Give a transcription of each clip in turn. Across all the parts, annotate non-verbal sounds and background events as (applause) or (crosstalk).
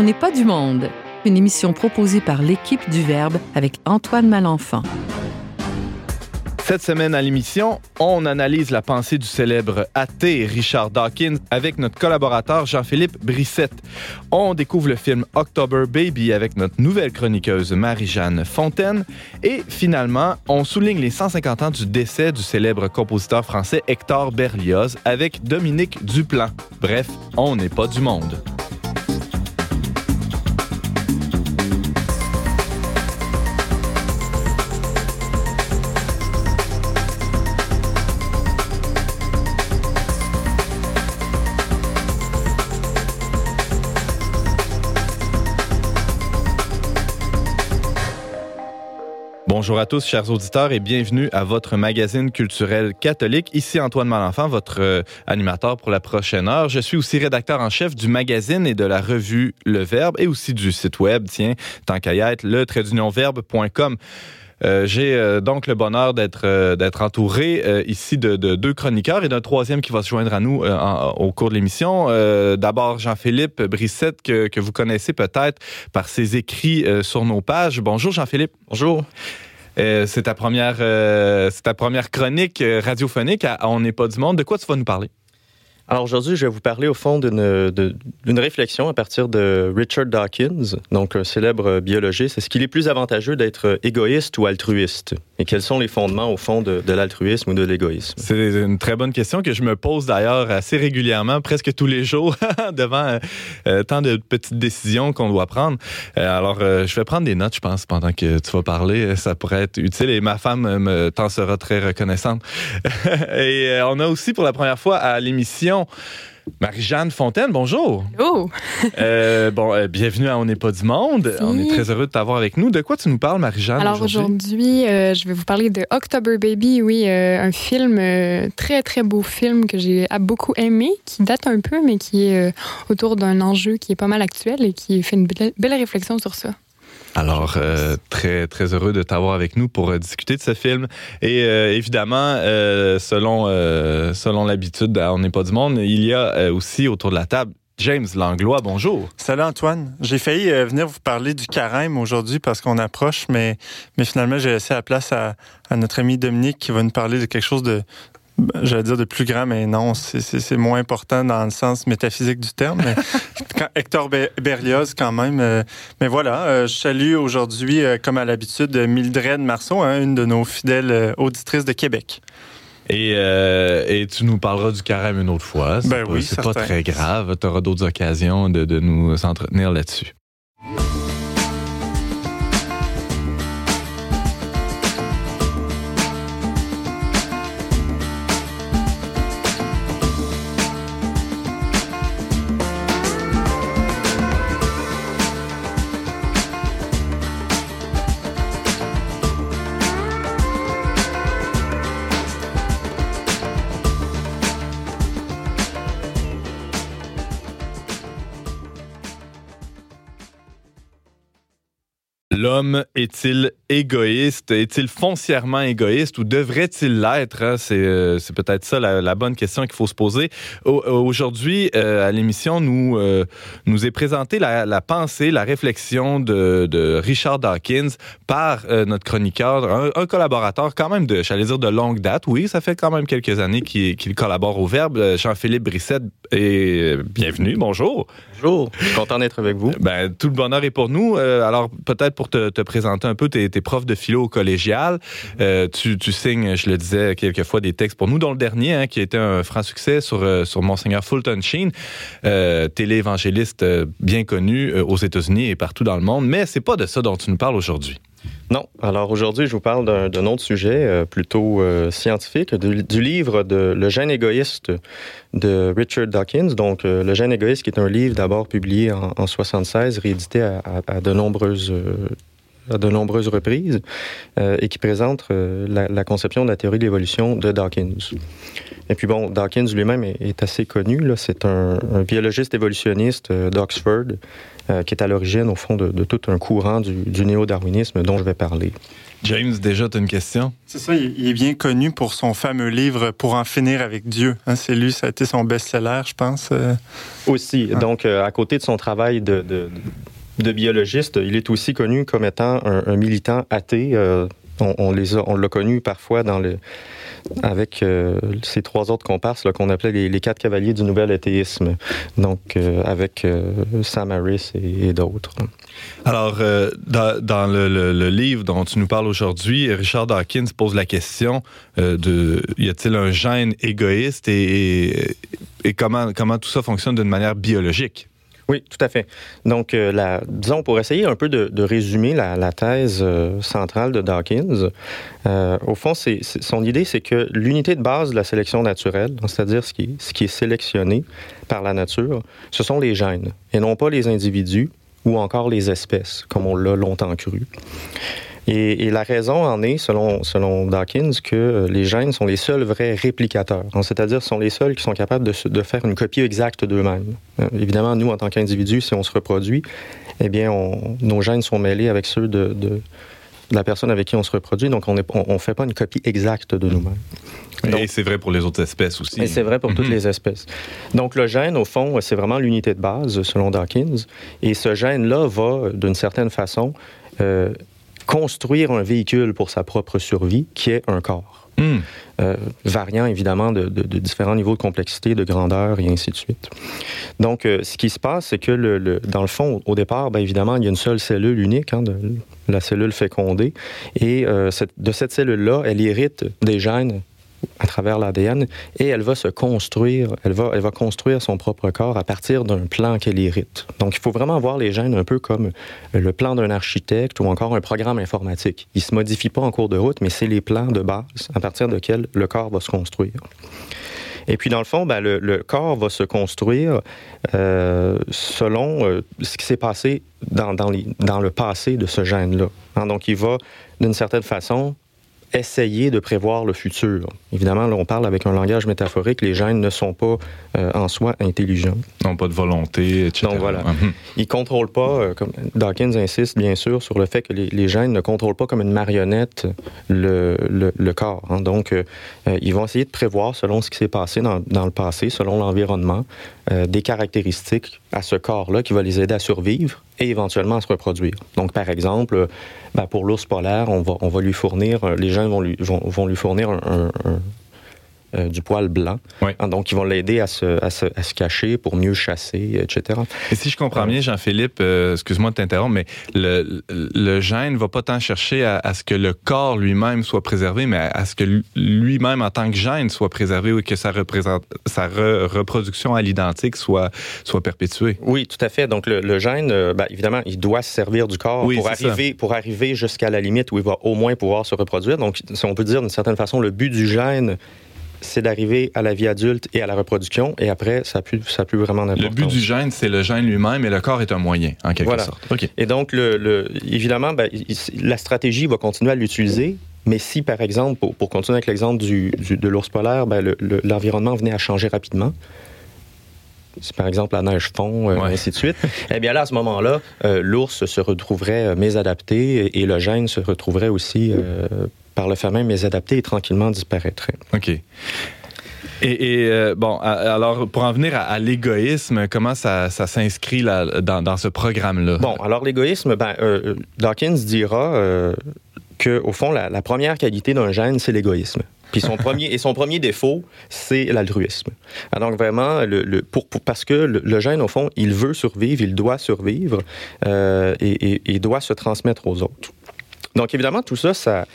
On n'est pas du monde, une émission proposée par l'équipe du Verbe avec Antoine Malenfant. Cette semaine à l'émission, on analyse la pensée du célèbre athée Richard Dawkins avec notre collaborateur Jean-Philippe Brissette. On découvre le film October Baby avec notre nouvelle chroniqueuse Marie-Jeanne Fontaine. Et finalement, on souligne les 150 ans du décès du célèbre compositeur français Hector Berlioz avec Dominique Duplan. Bref, on n'est pas du monde. Bonjour à tous, chers auditeurs, et bienvenue à votre magazine culturel catholique. Ici Antoine Malenfant, votre euh, animateur pour la prochaine heure. Je suis aussi rédacteur en chef du magazine et de la revue Le Verbe et aussi du site web, tiens, tant qu'à y être. Euh, J'ai euh, donc le bonheur d'être euh, d'être entouré ici de, de, deux chroniqueurs et d'un troisième qui va se joindre à nous en, au cours de l'émission. D'abord Jean-Philippe Brissette que, que vous connaissez peut-être par ses écrits sur nos pages. Bonjour Jean-Philippe. Bonjour. C'est ta première, c'est ta première chronique radiophonique à On n'est pas du monde. De quoi tu vas nous parler? Alors aujourd'hui, je vais vous parler au fond d'une réflexion à partir de Richard Dawkins, donc un célèbre biologiste. Est-ce qu'il est plus avantageux d'être égoïste ou altruiste? Et quels sont les fondements au fond de, de l'altruisme ou de l'égoïsme? C'est une très bonne question que je me pose d'ailleurs assez régulièrement, presque tous les jours, (laughs) devant euh, tant de petites décisions qu'on doit prendre. Euh, alors, euh, je vais prendre des notes, je pense, pendant que tu vas parler. Ça pourrait être utile et ma femme me t'en sera très reconnaissante. (laughs) et on a aussi pour la première fois à l'émission Marie-Jeanne Fontaine, bonjour. Oh. euh, bon, euh, bienvenue à On n'est pas du monde. Merci. On est très heureux de t'avoir avec nous. De quoi tu nous parles, Marie-Jeanne? Alors aujourd'hui, euh, je vais vous parler de October Baby, oui, un film, très très beau film que j'ai beaucoup aimé, qui date un peu, mais qui est autour d'un enjeu qui est pas mal actuel et qui fait une belle, belle réflexion sur ça. Alors, euh, très, très heureux de t'avoir avec nous pour euh, discuter de ce film. Et euh, évidemment, selon, selon l'habitude, On n'est pas du monde, il y a aussi autour de la table James Langlois, bonjour. Salut Antoine. J'ai failli venir vous parler du carême aujourd'hui parce qu'on approche, mais, mais finalement, j'ai laissé la place à, à, notre ami Dominique qui va nous parler de quelque chose de, j'allais dire de plus grand, mais non, c'est moins important dans le sens métaphysique du terme. Mais (laughs) Hector Berlioz, quand même. Euh, mais voilà, euh, je salue aujourd'hui, euh, comme à l'habitude, Mildred Marceau, hein, une de nos fidèles auditrices de Québec. Et, euh, et, tu nous parleras du carême une autre fois. Ben pas, oui, c'est pas très grave. Tu auras d'autres occasions de, de nous entretenir là-dessus. L'homme est-il égoïste? Est-il foncièrement égoïste ou devrait-il l'être? Hein? C'est, euh, c'est peut-être ça la, la bonne question qu'il faut se poser. Au, aujourd'hui, euh, à l'émission, nous, euh, nous est présentée la, la, pensée, la réflexion de, de Richard Dawkins par notre chroniqueur, un, un, collaborateur quand même de, j'allais dire de longue date. Oui, ça fait quand même quelques années qu'il, qu'il collabore au Verbe. Jean-Philippe Brissette, et bienvenue. Bonjour. Bonjour. Content d'être avec vous. Ben, tout le bonheur est pour nous. alors, peut-être pour te, te, présenter un peu tes, tes profs de philo au collégial. Euh, tu, tu, signes, je le disais quelquefois, des textes pour nous, dont le dernier, hein, qui a été un franc succès sur, euh, sur Monseigneur Fulton Sheen, euh, télé-évangéliste bien connu aux États-Unis et partout dans le monde. Mais c'est pas de ça dont tu nous parles aujourd'hui. Non. Alors aujourd'hui, je vous parle d'un autre sujet euh, plutôt euh, scientifique, du, livre de Le gène égoïste de Richard Dawkins. Donc, euh, Le gène égoïste, qui est un livre d'abord publié en, en 76, réédité à, de nombreuses à de nombreuses reprises et qui présente la, conception de la théorie de l'évolution de Dawkins. Et puis bon, Dawkins lui-même est, assez connu. C'est un, biologiste évolutionniste d'Oxford qui est à l'origine, au fond, de, de, tout un courant du, du néo-darwinisme dont je vais parler. James, déjà, tu as une question? C'est ça, il est bien connu pour son fameux livre Pour en finir avec Dieu. Hein, c'est lui, ça a été son best-seller, je pense. Euh. Aussi. Donc, euh, à côté de son travail de, de, biologiste, il est aussi connu comme étant un, militant athée. Euh, on, les on l'a connu parfois avec euh, ces trois autres comparses qu'on appelait les, quatre cavaliers du nouvel athéisme, donc euh, avec euh, Sam Harris et, d'autres. Alors, dans, le, livre dont tu nous parles aujourd'hui, Richard Dawkins pose la question de y a-t-il un gène égoïste et, et comment, comment tout ça fonctionne d'une manière biologique? Oui, tout à fait. Donc, euh, la, disons, pour essayer un peu de, résumer la, thèse euh, centrale de Dawkins, euh, au fond, son idée, c'est que l'unité de base de la sélection naturelle, c'est-à-dire ce qui, ce qui est sélectionné par la nature, ce sont les gènes, et non pas les individus ou encore les espèces, comme on l'a longtemps cru. Et, la raison en est, selon, selon Dawkins, que les gènes sont les seuls vrais réplicateurs, c'est-à-dire sont les seuls qui sont capables de, de faire une copie exacte d'eux-mêmes. Euh, évidemment, nous, en tant qu'individus, si on se reproduit, eh bien, nos gènes sont mêlés avec ceux de, de, la personne avec qui on se reproduit, donc on ne fait pas une copie exacte de nous-mêmes. Et c'est vrai pour les autres espèces aussi. Et c'est vrai pour toutes mhm. les espèces. Donc le gène, au fond, c'est vraiment l'unité de base, selon Dawkins. Et ce gène-là va, d'une certaine façon, euh, construire un véhicule pour sa propre survie, qui est un corps. Hmm. Euh, variant évidemment de, différents niveaux de complexité, de grandeur et ainsi de suite. Donc, euh, ce qui se passe, c'est que le, dans le fond, au départ, bien évidemment, il y a une seule cellule unique, hein, de, la cellule fécondée, et euh, de cette cellule-là, elle hérite des gènes à travers l'ADN et elle va se construire, elle va, elle va construire son propre corps à partir d'un plan qu'elle hérite. Donc, il faut vraiment voir les gènes un peu comme le plan d'un architecte ou encore un programme informatique. Il se modifie pas en cours de route, mais c'est les plans de base à partir desquels le corps va se construire. Et puis, dans le fond, ben, le, corps va se construire euh, selon euh, ce qui s'est passé dans, le passé de ce gène-là. Hein, donc, il va, d'une certaine façon, essayer de prévoir le futur. Évidemment, là, on parle avec un langage métaphorique. Les gènes ne sont pas euh, en soi intelligents. Ils pas de volonté, etc. Donc voilà. Mhm. Ils ne contrôlent pas, euh, comme Dawkins insiste bien sûr sur le fait que les, gènes ne contrôlent pas comme une marionnette le, le, corps. Hein. Donc, euh, ils vont essayer de prévoir, selon ce qui s'est passé dans, dans, le passé, selon l'environnement, des caractéristiques à ce corps-là qui va les aider à survivre et éventuellement à se reproduire. Donc, par exemple, ben, pour l'ours polaire, on va, lui fournir, euh, les gens vont lui, vont, vont lui fournir un, euh, du poil blanc. Hein, donc, ils vont l'aider à se, à, se, à se, cacher pour mieux chasser, etc. Et si je comprends bien, Jean-Philippe, euh, excuse-moi de t'interrompre, mais le, le gène ne va pas tant chercher à, ce que le corps lui-même soit préservé, mais à, ce que lui-même, en tant que gène, soit préservé ou que sa reproduction à l'identique soit, soit perpétuée. Oui, tout à fait. Donc, le, gène, euh, ben, évidemment, il doit se servir du corps pour, arriver, pour arriver jusqu'à la limite où il va au moins pouvoir se reproduire. Donc, si on peut dire d'une certaine façon, le but du gène, c'est d'arriver à la vie adulte et à la reproduction, et après, ça n'a plus, ça plus vraiment d'importance. Le but du gène, c'est le gène lui-même, et le corps est un moyen, en quelque sorte. Et donc, le, évidemment, ben, la stratégie va continuer à l'utiliser, mais si, par exemple, pour, continuer avec l'exemple du, de l'ours polaire, ben, l'environnement venait à changer rapidement, si par exemple la neige fond, euh, ainsi de suite, eh bien là, à ce moment-là, euh, l'ours se retrouverait euh, mésadapté et, le gène se retrouverait aussi par le fait même les adapter et tranquillement disparaîtraient. OK. Et, euh, bon, alors pour en venir à, l'égoïsme, comment ça, s'inscrit dans, ce programme-là? Bon, alors l'égoïsme, ben, euh, Dawkins dira euh, qu'au fond, la, première qualité d'un gène, c'est l'égoïsme. Puis son premier, et son premier défaut, c'est l'altruisme. donc vraiment, le, pour, parce que le, gène, au fond, il veut survivre, il doit survivre et, et, et doit se transmettre aux autres. Donc évidemment, tout ça, ça,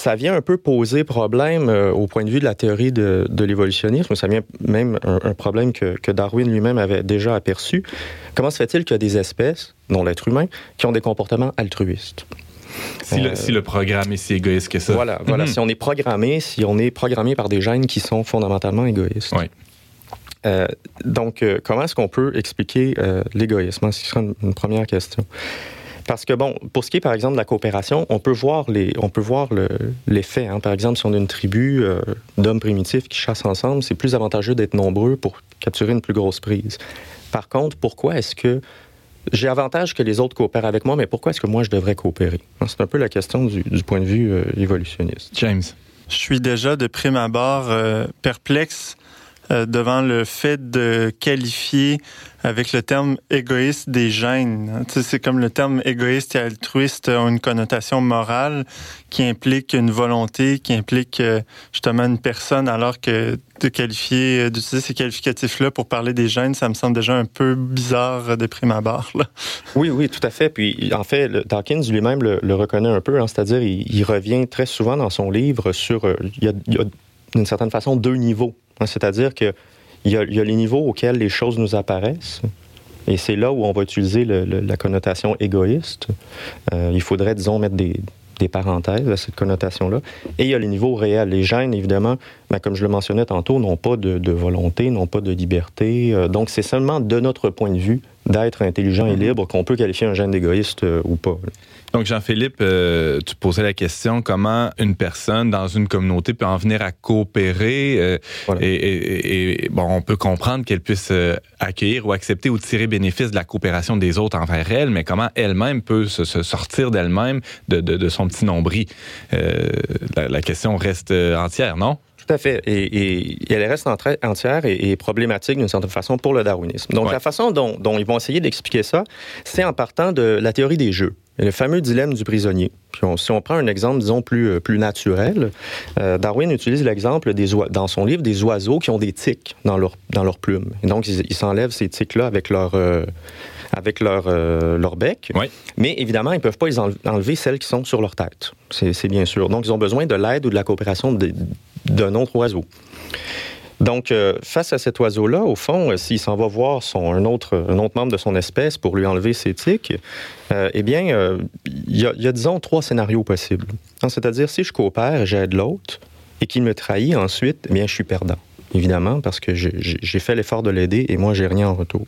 ça vient un peu poser problème euh, au point de vue de la théorie de, l'évolutionnisme. Ça vient même un, problème que, Darwin lui-même avait déjà aperçu. Comment se fait-il qu'il y a des espèces, dont l'être humain, qui ont des comportements altruistes? Si, le, si, le, programme est si égoïste que ça. Voilà, voilà. Mhm. Si on est programmé, si on est programmé par des gènes qui sont fondamentalement égoïstes. Oui. Euh, donc, euh, comment est-ce qu'on peut expliquer l'égoïsme? Ce sera une première question. Parce que, bon, pour ce qui est, par exemple, de la coopération, on peut voir les, on peut voir l'effet. Hein. Par exemple, si on a une tribu euh, d'hommes primitifs qui chassent ensemble, c'est plus avantageux d'être nombreux pour capturer une plus grosse prise. Par contre, pourquoi est-ce que j'ai avantage que les autres coopèrent avec moi, mais pourquoi est-ce que moi je devrais coopérer? C'est un peu la question du, point de vue euh, évolutionniste. James. Je suis déjà de prime abord euh, perplexe devant le fait de qualifier avec le terme égoïste des gènes. c'est comme le terme égoïste et altruiste a une connotation morale qui implique une volonté, qui implique euh, justement une personne, alors que de qualifier, euh, d'utiliser ces qualificatifs-là pour parler des gènes, ça me semble déjà un peu bizarre de prime abord. Oui, oui, tout à fait. Puis en fait, Dawkins lui-même le, reconnaît un peu, hein. c'est-à-dire il, revient très souvent dans son livre sur, d'une certaine façon deux niveaux Hein, c'est-à-dire qu'il y, a, les niveaux auxquels les choses nous apparaissent. Et c'est là où on va utiliser la connotation égoïste. Euh, il faudrait, disons, mettre des, parenthèses à cette connotation-là. Et il y a les niveaux réels. Les gènes, évidemment, ben, comme je le mentionnais tantôt, n'ont pas de, volonté, n'ont pas de liberté. Euh, donc, c'est seulement de notre point de vue d'être intelligent et libre qu'on peut qualifier un gène d'égoïste euh, ou pas. Donc, Jean-Philippe, euh, tu posais la question comment une personne dans une communauté peut en venir à coopérer. Euh, et, bon, on peut comprendre qu'elle puisse euh, accueillir ou accepter ou tirer bénéfice de la coopération des autres envers elle, mais comment elle-même peut se, sortir d'elle-même de, son petit nombril? La, question reste entière, non? Tout à fait. Et, elle reste entière et, problématique d'une certaine façon pour le darwinisme. Donc, la façon dont, dont ils vont essayer d'expliquer ça, c'est en partant de la théorie des jeux le fameux dilemme du prisonnier. si on prend un exemple, disons, plus, euh, plus naturel, euh, Darwin utilise l'exemple des dans son livre des oiseaux qui ont des tiques dans leur, dans leur plume. Et donc, ils s'enlèvent ces tiques-là avec leur, euh, avec leur, leur bec. Mais évidemment, ils ne peuvent pas les enlever celles qui sont sur leur tête. C'est bien sûr. Donc, ils ont besoin de l'aide ou de la coopération d'un autre oiseau. Donc, euh, face à cet oiseau-là, au fond, euh, s'il s'en va voir son, un, autre, membre de son espèce pour lui enlever ses tiques, euh, eh bien, il y, a, disons, trois scénarios possibles. C'est-à-dire, si je coopère, j'aide l'autre, et qu'il me trahit ensuite, eh bien, je suis perdant, évidemment, parce que j'ai fait l'effort de l'aider et moi, j'ai rien en retour.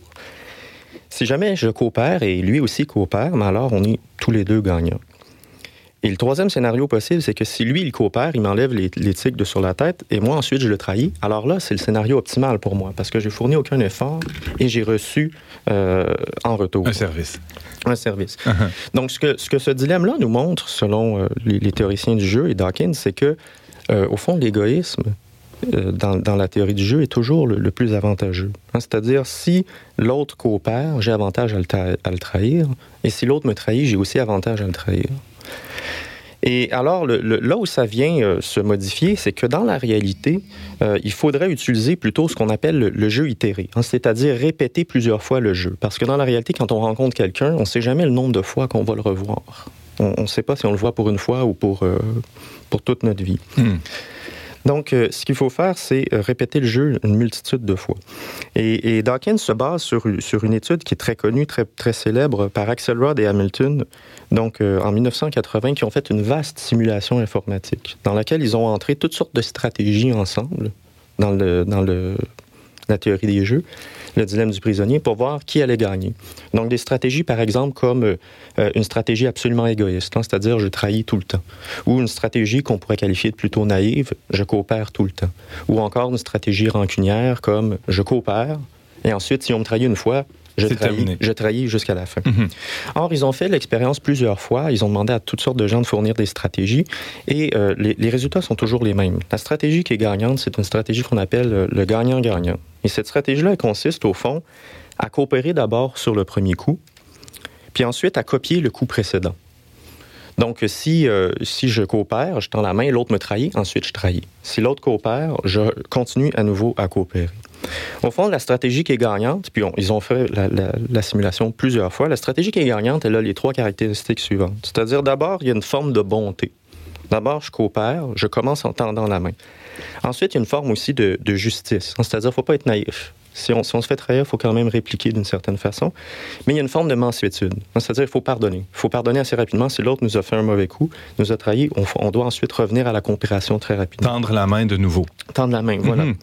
Si jamais je coopère et lui aussi coopère, mais alors on est tous les deux gagnants. Et le troisième scénario possible, c'est que si lui, il coopère, il m'enlève les, les tics de sur la tête, et moi, ensuite, je le trahis, alors là, c'est le scénario optimal pour moi, parce que j'ai fourni aucun effort et j'ai reçu euh, en retour. Un service. Un service. Uh-huh. Donc, ce que, ce que ce dilemme-là nous montre, selon euh, les, théoriciens du jeu et Dawkins, c'est que, euh, au fond, l'égoïsme, dans, dans, la théorie du jeu, est toujours le, plus avantageux. Hein, c'est-à-dire, si l'autre coopère, j'ai avantage à le, à le trahir, et si l'autre me trahit, j'ai aussi avantage à le trahir. Et alors, là où ça vient euh, se modifier, c'est que dans la réalité, euh, il faudrait utiliser plutôt ce qu'on appelle le, jeu itéré, hein, c'est-à-dire répéter plusieurs fois le jeu. Parce que dans la réalité, quand on rencontre quelqu'un, on ne sait jamais le nombre de fois qu'on va le revoir. On ne sait pas si on le voit pour une fois ou pour, euh, pour toute notre vie. Hmm. Donc, euh, ce qu'il faut faire, c'est euh, répéter le jeu une multitude de fois. Et, Dawkins se base sur, une étude qui est très connue, très, célèbre par Axelrod et Hamilton, donc euh, en 1980, qui ont fait une vaste simulation informatique dans laquelle ils ont entré toutes sortes de stratégies ensemble dans, la théorie des jeux le dilemme du prisonnier pour voir qui allait gagner. Donc des stratégies, par exemple, comme euh, une stratégie absolument égoïste, hein, c'est-à-dire je trahis tout le temps, ou une stratégie qu'on pourrait qualifier de plutôt naïve, je coopère tout le temps, ou encore une stratégie rancunière comme je coopère, et ensuite, si on me trahit une fois, je trahis, je trahis jusqu'à la fin. Mhm. Or, ils ont fait l'expérience plusieurs fois. Ils ont demandé à toutes sortes de gens de fournir des stratégies et euh, les, les, résultats sont toujours les mêmes. La stratégie qui est gagnante, c'est une stratégie qu'on appelle euh, le gagnant-gagnant. Et cette stratégie-là consiste, au fond, à coopérer d'abord sur le premier coup, puis ensuite à copier le coup précédent. Donc, si, euh, si je coopère, je tends la main, l'autre me trahit, ensuite je trahis. Si l'autre coopère, je continue à nouveau à coopérer. Au fond, la stratégie qui est gagnante, puis ils ont fait la, simulation plusieurs fois, la stratégie qui est gagnante, elle a les trois caractéristiques suivantes. C'est-à-dire, d'abord, il y a une forme de bonté. D'abord, je coopère, je commence en tendant la main. Ensuite, il y a une forme aussi de, justice. C'est-à-dire, il ne faut pas être naïf. Si on, se fait trahir, il faut quand même répliquer d'une certaine façon. Mais il y a une forme de mansuétude. C'est-à-dire, il faut pardonner. Il faut pardonner assez rapidement. Si l'autre nous a fait un mauvais coup, nous a trahi, on, doit ensuite revenir à la coopération très rapidement. Tendre la main de nouveau. Tendre la main, voilà. Mhm.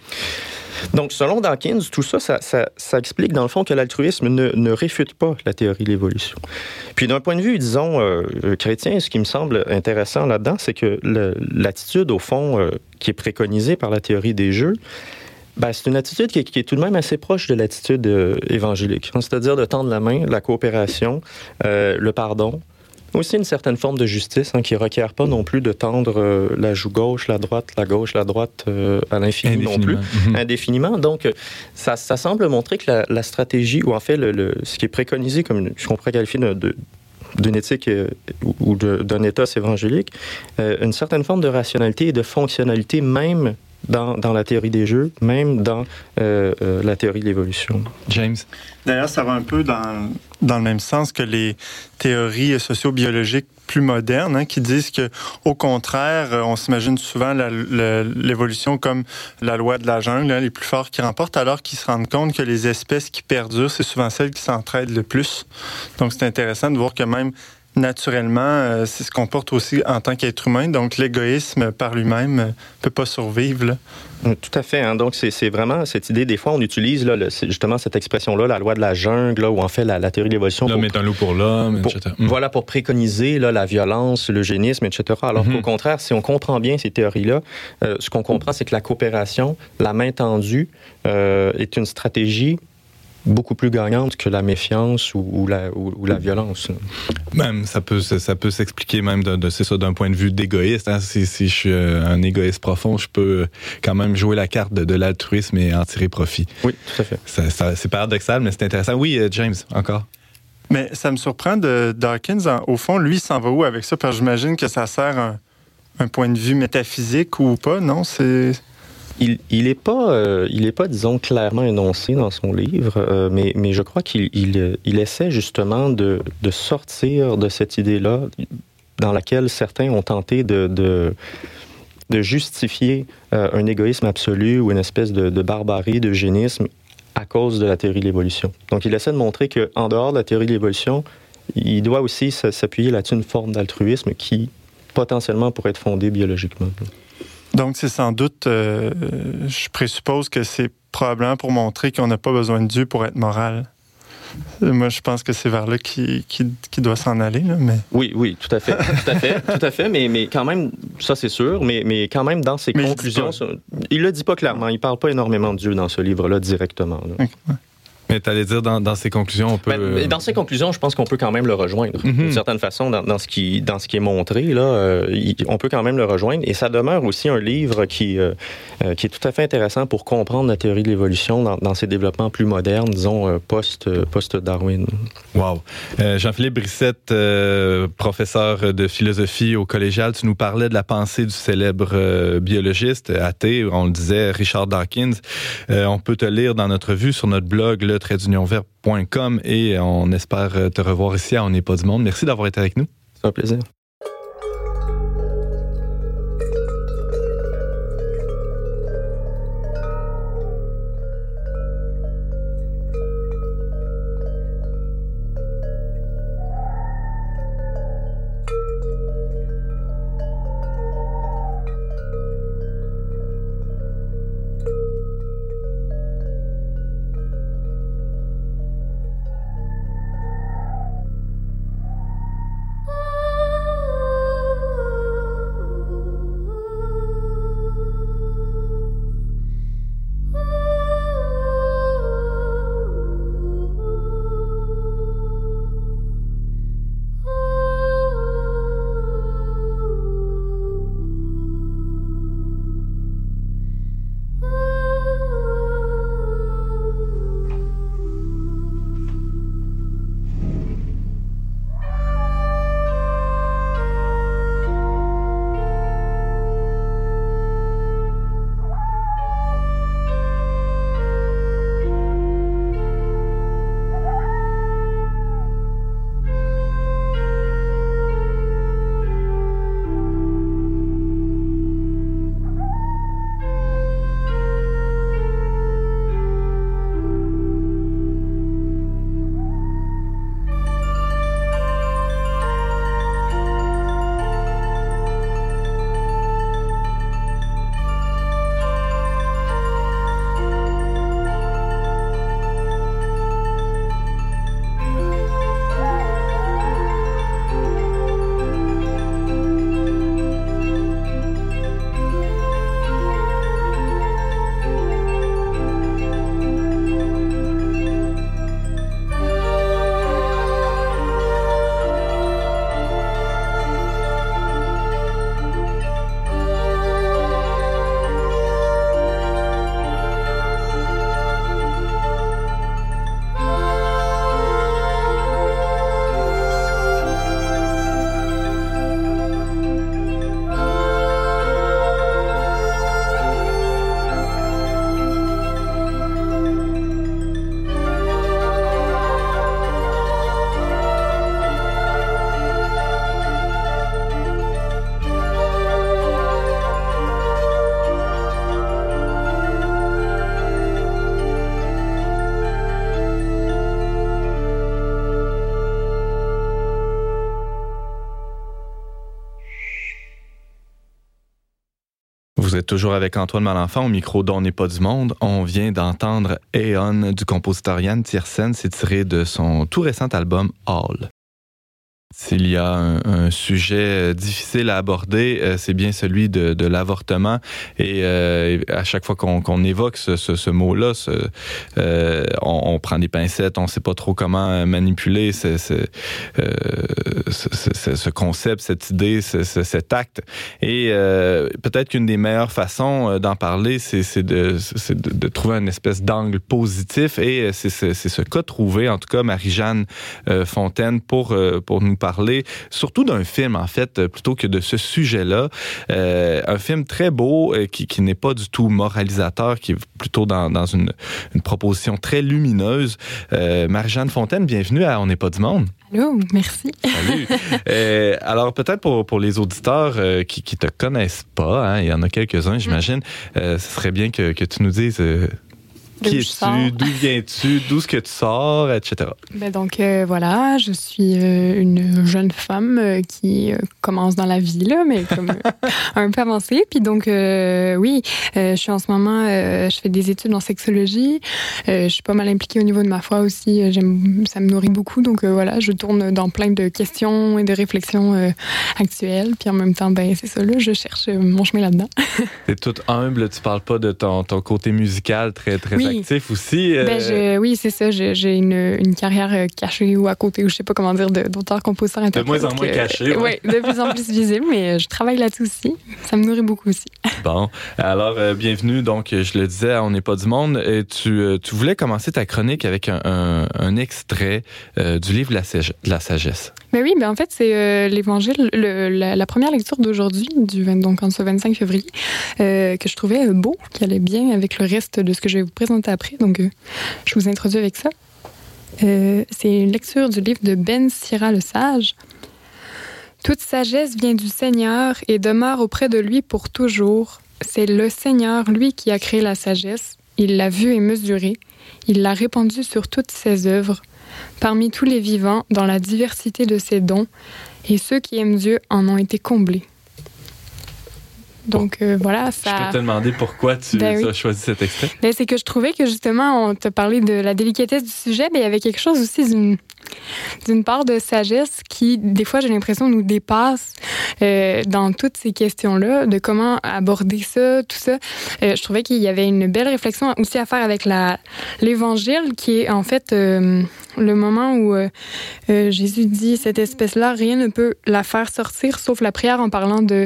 Donc, selon Dawkins, tout ça ça, explique dans le fond que l'altruisme ne, réfute pas la théorie de l'évolution. Puis, d'un point de vue, disons, euh, chrétien, ce qui me semble intéressant là-dedans, c'est que l'attitude, au fond, euh, qui est préconisée par la théorie des jeux, Ben, c'est une attitude qui est, tout de même assez proche de l'attitude euh, évangélique, c'est-à-dire de tendre la main, la coopération, euh, le pardon, aussi une certaine forme de justice hein, qui ne requiert pas non plus de tendre euh, la joue gauche, la droite, la gauche, la droite à l'infini non plus, mhm. indéfiniment. Donc, ça, semble montrer que la, stratégie, ou en fait, le, ce qui est préconisé, comme je pourrait qualifier de, d'une éthique ou d'un éthos évangélique, une certaine forme de rationalité et de fonctionnalité même dans, dans, la théorie des jeux, même dans euh, euh, la théorie de l'évolution. James? D'ailleurs, ça va un peu dans, dans le même sens que les théories sociobiologiques plus modernes, hein, qui disent que, au contraire, on s'imagine souvent l'évolution comme la loi de la jungle, hein, les plus forts qui remportent, alors qu'ils se rendent compte que les espèces qui perdurent, c'est souvent celles qui s'entraident le plus. Donc, c'est intéressant de voir que même naturellement, euh, c'est ce qu'on porte aussi en tant qu'être humain. Donc, l'égoïsme par lui-même ne peut pas survivre. Mm, tout à fait. Hein. Donc, c'est vraiment cette idée. Des fois, on utilise là, justement cette expression-là, la loi de la jungle, là, où en fait la, théorie de l'évolution. L'homme est un loup pour l'homme, etc. Mm. Voilà, pour préconiser là, la violence, l'eugénisme, etc. Alors mm-hmm. qu'au contraire, si on comprend bien ces théories-là, euh, ce qu'on comprend, c'est que la coopération, la main tendue, euh, est une stratégie beaucoup plus gagnante que la méfiance ou, la, ou, la, violence. Même, ça peut, ça peut s'expliquer même de, c'est ça, d'un point de vue d'égoïste. Hein. Si, je suis euh, un égoïste profond, je peux quand même jouer la carte de, l'altruisme et en tirer profit. Oui, tout à fait. c'est paradoxal, mais c'est intéressant. Oui, euh, James, encore. Mais ça me surprend de Dawkins. Au fond, lui, s'en va où avec ça? Parce que j'imagine que ça sert un, un point de vue métaphysique ou pas, non? C'est il n'est pas, euh, il est pas, disons, clairement énoncé dans son livre, euh, mais, je crois qu'il il, essaie justement de, sortir de cette idée-là dans laquelle certains ont tenté de justifier euh, un égoïsme absolu ou une espèce de, de barbarie, d'eugénisme à cause de la théorie de l'évolution. Donc, il essaie de montrer qu'en dehors de la théorie de l'évolution, il doit aussi s'appuyer là-dessus une forme d'altruisme qui potentiellement pourrait être fondée biologiquement. Donc, c'est sans doute, euh, je présuppose que c'est probablement pour montrer qu'on n'a pas besoin de Dieu pour être moral. Moi, je pense que c'est vers là qui, qui, doit s'en aller. Là, mais... Oui, oui, tout à fait. Tout à fait, tout à fait mais, mais quand même, ça c'est sûr, mais, mais quand même, dans ses conclusions, il ne le dit pas clairement. Il ne parle pas énormément de Dieu dans ce livre-là directement. Mais tu allais dire dans, dans, ses conclusions, on peut. Ben, euh, dans ses conclusions, je pense qu'on peut quand même le rejoindre. Mhm. D'une certaine façon, dans, dans, ce qui, dans ce qui est montré, là, euh, on peut quand même le rejoindre. Et ça demeure aussi un livre qui, euh, qui est tout à fait intéressant pour comprendre la théorie de l'évolution dans, dans, ses développements plus modernes, disons, post-Darwin. wow. Jean-Philippe Brissette, professeur de philosophie au collégial, tu nous parlais de la pensée du célèbre biologiste athée, on le disait, Richard Dawkins. on peut te lire dans notre vue sur notre blog, le traitdunionvert.com et on espère te revoir ici à On n'est pas du monde. Merci d'avoir été avec nous. C'est un plaisir. Êtes toujours avec Antoine Malenfant au micro d'On n'est pas du monde. On vient d'entendre Aeon du compositeur Yann Tiersen. C'est tiré de son tout récent album All. S'il y a un, sujet euh, difficile à aborder, euh, c'est bien celui de, l'avortement. Et euh, à chaque fois qu'on évoque ce, mot-là, on, prend des pincettes, on ne sait pas trop comment manipuler ce, ce concept, cette idée, cet acte. Et peut-être qu'une des meilleures façons d'en parler, c'est de, trouver une espèce d'angle positif. Et c'est ce qu'a trouvé, en tout cas, Marie-Jeanne Fontaine pour nous parler surtout d'un film, en fait, plutôt que de ce sujet-là. Euh, un film très beau euh, qui, n'est pas du tout moralisateur, qui est plutôt dans, une, proposition très lumineuse. Euh, Marie-Jeanne Fontaine, bienvenue à On n'est pas du monde. Allô, merci. Salut. (laughs) alors, peut-être pour, pour les auditeurs qui ne te connaissent pas, hein, il y en a quelques-uns, j'imagine, ce serait bien que, que tu nous dises qui es-tu? D'où viens-tu? D'où est-ce que tu sors? Etc. Ben donc, euh, voilà, je suis euh, une jeune femme euh, qui commence dans la vie, là, mais comme (laughs) un peu avancée. Puis donc, oui, je suis en ce moment, je fais des études en sexologie. je suis pas mal impliquée au niveau de ma foi aussi. J'aime, ça me nourrit beaucoup. Donc, voilà, je tourne dans plein de questions et de réflexions actuelles. Puis en même temps, ben, c'est ça, là, je cherche mon chemin là-dedans. (laughs) T'es toute humble. Tu parles pas de ton, ton côté musical très, très actif aussi. Euh, ben, oui, c'est ça. J'ai une, une, carrière euh, cachée ou à côté, ou je sais pas comment dire, d'auteur, compositeur, interprète. De moins en moins cachée. Oui, de plus en plus visible, mais euh, je travaille là-dessus aussi. Ça me nourrit beaucoup aussi. (laughs) Bon, alors bienvenue. Donc, je le disais, on n'est pas du monde. Et tu, tu voulais commencer ta chronique avec un, un, extrait du livre la, la sagesse. Ben oui, ben en fait, c'est l'Évangile, la, première lecture d'aujourd'hui, du donc en ce 25 février, que je trouvais beau, qui allait bien avec le reste de ce que je vais vous présenter après, donc euh, je vous introduis avec ça. Euh, c'est une lecture du livre de Ben Sira le Sage. Toute sagesse vient du Seigneur et demeure auprès de lui pour toujours. C'est le Seigneur, lui, qui a créé la sagesse. Il l'a vue et mesurée. Il l'a répandue sur toutes ses œuvres, parmi tous les vivants, dans la diversité de ses dons, et ceux qui aiment Dieu en ont été comblés. Donc euh, voilà, ça. Je peux te demander pourquoi tu, ben as choisi cet extrait. Ben, c'est que je trouvais que justement, on t'a parlé de la délicatesse du sujet, mais il y avait quelque chose aussi d'une part de sagesse qui, des fois, j'ai l'impression, nous dépasse euh, dans toutes ces questions-là, de comment aborder ça, tout ça. Euh, je trouvais qu'il y avait une belle réflexion aussi à faire avec l'Évangile, qui est en fait le moment où Jésus dit cette espèce-là, rien ne peut la faire sortir sauf la prière en parlant de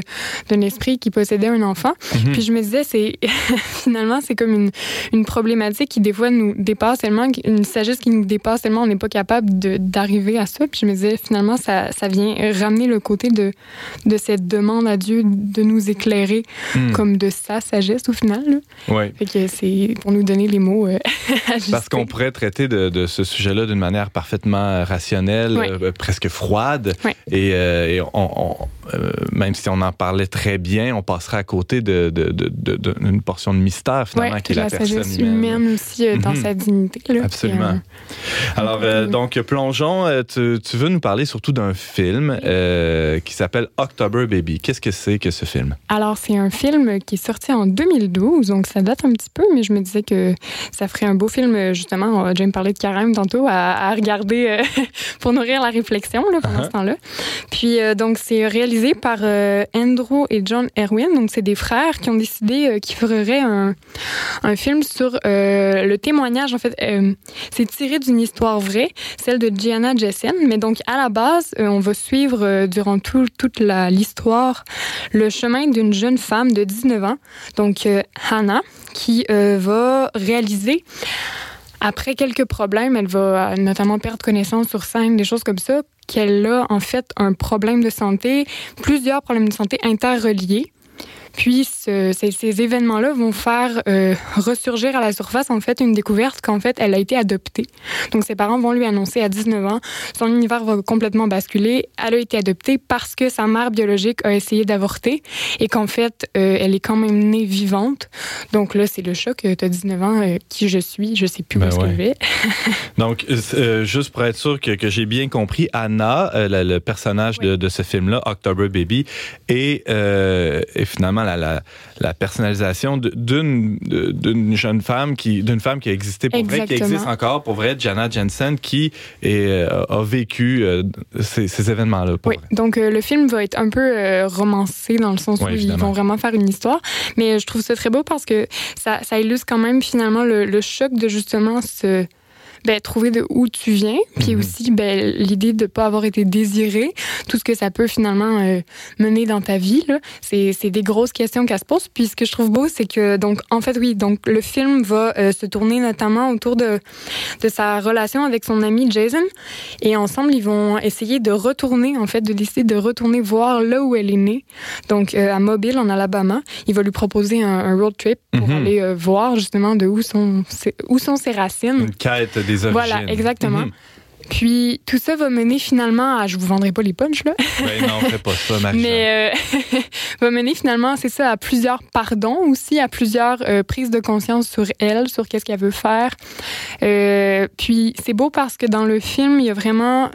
d'un esprit qui possédait un enfant. Mhm. Puis je me disais, c'est (laughs) finalement, c'est comme une, une problématique qui, des fois, nous dépasse tellement, une sagesse qui nous dépasse tellement, on n'est pas capable d'arriver à ça. Puis je me disais, finalement, ça, ça, vient ramener le côté de, de cette demande à Dieu de nous éclairer hmm. comme de sa sagesse au final. Oui. Fait que c'est pour nous donner les mots euh, (laughs) Parce qu'on pourrait traiter de, de ce sujet-là d'une manière parfaitement rationnelle, euh, presque froide. Et, euh, et on, même si on en parlait très bien, on passerait à côté d'une de, de, portion de mystère, finalement, qui est la, la sagesse humaine, aussi dans mhm. sa dignité. Là, Absolument. Alors, donc, plongeons. Euh, tu, veux nous parler surtout d'un film euh, qui s'appelle October Baby. Qu'est-ce que c'est que ce film? Alors, c'est un film qui est sorti en 2012, donc ça date un petit peu, mais je me disais que ça ferait un beau film, justement, on va déjà me parler de Carême tantôt, à, regarder euh, (laughs) pour nourrir la réflexion là, pendant uh-huh. ce temps-là. Puis, donc, c'est réalisé par Andrew et John Erwin, donc c'est des frères qui ont décidé qu'ils feraient un, film sur le témoignage. En fait, c'est tiré d'une histoire vraie, celle de Gianna Jessen. Mais donc, à la base, euh, on va suivre euh, durant toute l'histoire le chemin d'une jeune femme de 19 ans, donc euh, Hannah, qui va réaliser après quelques problèmes, elle va notamment perdre connaissance sur scène, des choses comme ça, qu'elle a en fait un problème de santé, plusieurs problèmes de santé interreliés. Puis ces, ces événements-là vont faire euh, ressurgir à la surface en fait une découverte qu'en fait elle a été adoptée. Donc ses parents vont lui annoncer à 19 ans, son univers va complètement basculer. Elle a été adoptée parce que sa mère biologique a essayé d'avorter et qu'en fait euh, elle est quand même née vivante. Donc là c'est le choc. Tu as 19 ans, euh, qui je suis, je sais plus ben où je vais. (laughs) Donc juste pour être sûr que, que j'ai bien compris, Anna, le personnage de, de, ce film-là, October Baby, est, est finalement vraiment la, la, la personnalisation d'une d'une jeune femme qui d'une femme qui a existé pour vrai, qui existe encore pour vrai, Jana Jensen, qui est, euh, a vécu euh, ces, ces événements-là. Oui, vrai. donc euh, le film va être un peu euh, romancé dans le sens Oui, où ils vont vraiment faire une histoire, mais je trouve ça très beau parce que ça, ça illustre quand même finalement le, le choc de justement se ben, trouver de où tu viens, puis Mhm. aussi ben, l'idée de pas avoir été désiré, tout ce que ça peut finalement euh, mener dans ta vie. C'est c'est des grosses questions qu'elle se pose. Puis ce que je trouve beau, c'est que donc en fait oui, donc le film va euh, se tourner notamment autour de de sa relation avec son ami Jason, et ensemble ils vont essayer de retourner en fait, de décider de retourner voir là où elle est née, donc euh, à Mobile en Alabama. Il va lui proposer un, un road trip pour Mhm. aller voir justement de où sont où sont ses racines. Une quête des Voilà, exactement. Mhm. Puis tout ça va mener finalement à, je vous vendrai pas les punchs là, Ben non, fais pas ça, marie mais euh, (laughs) va mener finalement, c'est ça, à plusieurs pardons aussi, à plusieurs euh, prises de conscience sur elle, sur qu'est-ce qu'elle veut faire. Euh, puis c'est beau parce que dans le film, il y a vraiment,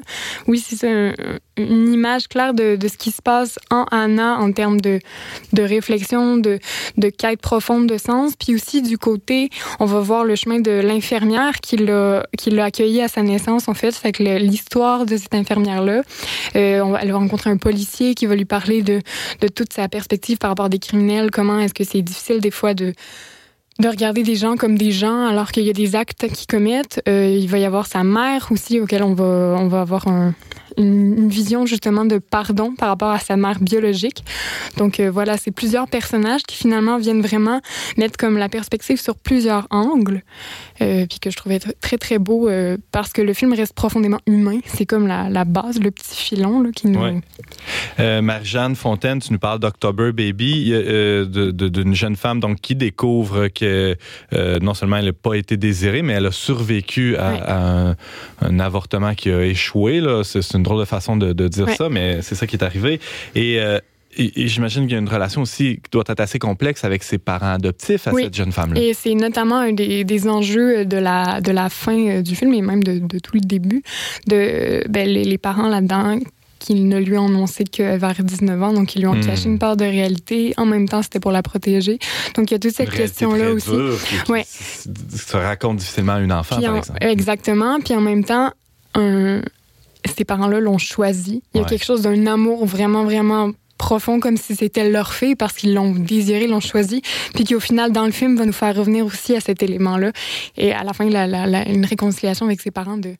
oui, c'est ça, un- une image claire de, de ce qui se passe en Anna en termes de, de réflexion, de, de quête profonde de sens. Puis aussi du côté, on va voir le chemin de l'infirmière qui l'a accueillie à sa naissance en fait. Fait que l'histoire de cette infirmière là, euh, elle va rencontrer un policier qui va lui parler de de toute sa perspective par rapport à des criminels. Comment est-ce que c'est difficile des fois de de regarder des gens comme des gens alors qu'il y a des actes qu'ils commettent. Euh, il va y avoir sa mère aussi auquel on va on va avoir un- une, vision justement de pardon par rapport à sa mère biologique. Donc euh, voilà, c'est plusieurs personnages qui finalement viennent vraiment mettre comme la perspective sur plusieurs angles, euh, puis que je trouvais tr- très très beau euh, parce que le film reste profondément humain. C'est comme la, la base, le petit filon là, qui nous. Ouais. Marie-Jeanne Fontaine, tu nous parles d'October Baby, d'une jeune femme donc qui découvre que non seulement elle n'a pas été désirée, mais elle a survécu à, Ouais. à un, un avortement qui a échoué. c'est une drôle de façon de, de dire Ouais. ça, mais c'est ça qui est arrivé. Et, euh, et- et j'imagine qu'il y a une relation aussi qui doit être assez complexe avec ses parents adoptifs à Oui. cette jeune femme-là. Et c'est notamment un des, des enjeux de la, de la fin euh, du film et même de, de tout le début. De, ben, les, les parents là-dedans qui ne lui ont annoncé que vers 19 ans, donc ils lui ont Hmm. caché une part de réalité. En même temps, c'était pour la protéger. Donc il y a toute cette question-là aussi. qui- Ouais. se raconte difficilement à une enfant, par exemple. exactement. Puis en même temps, un- ces parents-là l'ont choisi. Il y a Ouais. quelque chose d'un amour vraiment, vraiment profond, comme si c'était leur fille, parce qu'ils l'ont désiré, l'ont choisi. Puis qui, au final, dans le film, va nous faire revenir aussi à cet élément-là. Et à la fin, la, la- la- une réconciliation avec ses parents de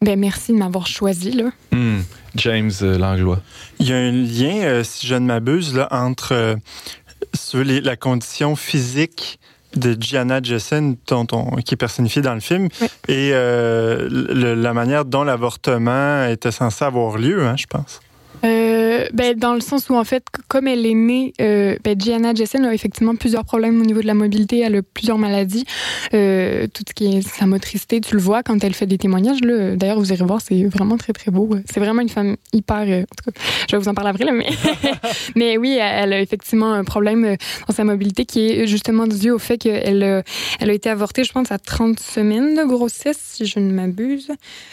ben merci de m'avoir choisi, là. Hmm. James euh, Langlois. Il y a un lien, euh, si je ne m'abuse, là, entre euh, sur les- la condition physique de Gianna Jessen, dont on- qui est personnifiée dans le film, Oui. et euh, le- la manière dont l'avortement était censé avoir lieu, hein, je pense. Euh, ben, dans le sens où, en fait, comme elle est née, euh, ben, Gianna Jessen a effectivement plusieurs problèmes au niveau de la mobilité. Elle a plusieurs maladies. Euh, tout ce qui est sa motricité, tu le vois quand elle fait des témoignages. Là. D'ailleurs, vous irez voir, c'est vraiment très, très beau. C'est vraiment une femme hyper... euh, en tout cas, je vais vous en parler après, là, mais, (laughs) mais oui, elle a effectivement un problème euh, dans sa mobilité qui est justement dû au fait qu'elle a- elle a été avortée, je pense, à 30 semaines de grossesse, si je ne m'abuse.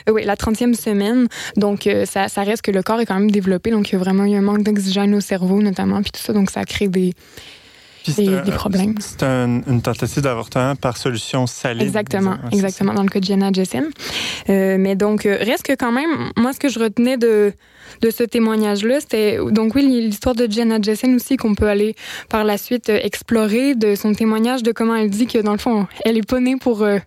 Oui, la 30e semaine. Donc, ça, ça reste que le corps est quand même développé. Donc, il y a vraiment eu un manque d'oxygène au cerveau, notamment, puis tout ça. Donc, ça crée des. Puis Des- c'est un- des problèmes. C'est un- une tentative d'avortement par solution saline. Exactement, disons. Exactement, dans le cas de Jenna Jessen. Euh, mais donc, euh, reste que quand même, moi, ce que je retenais de, de ce témoignage-là, c'était donc, oui, l'histoire de Jenna Jessen aussi, qu'on peut aller par la suite euh, explorer, de son témoignage, de comment elle dit que, dans le fond, elle est pas née pour, euh,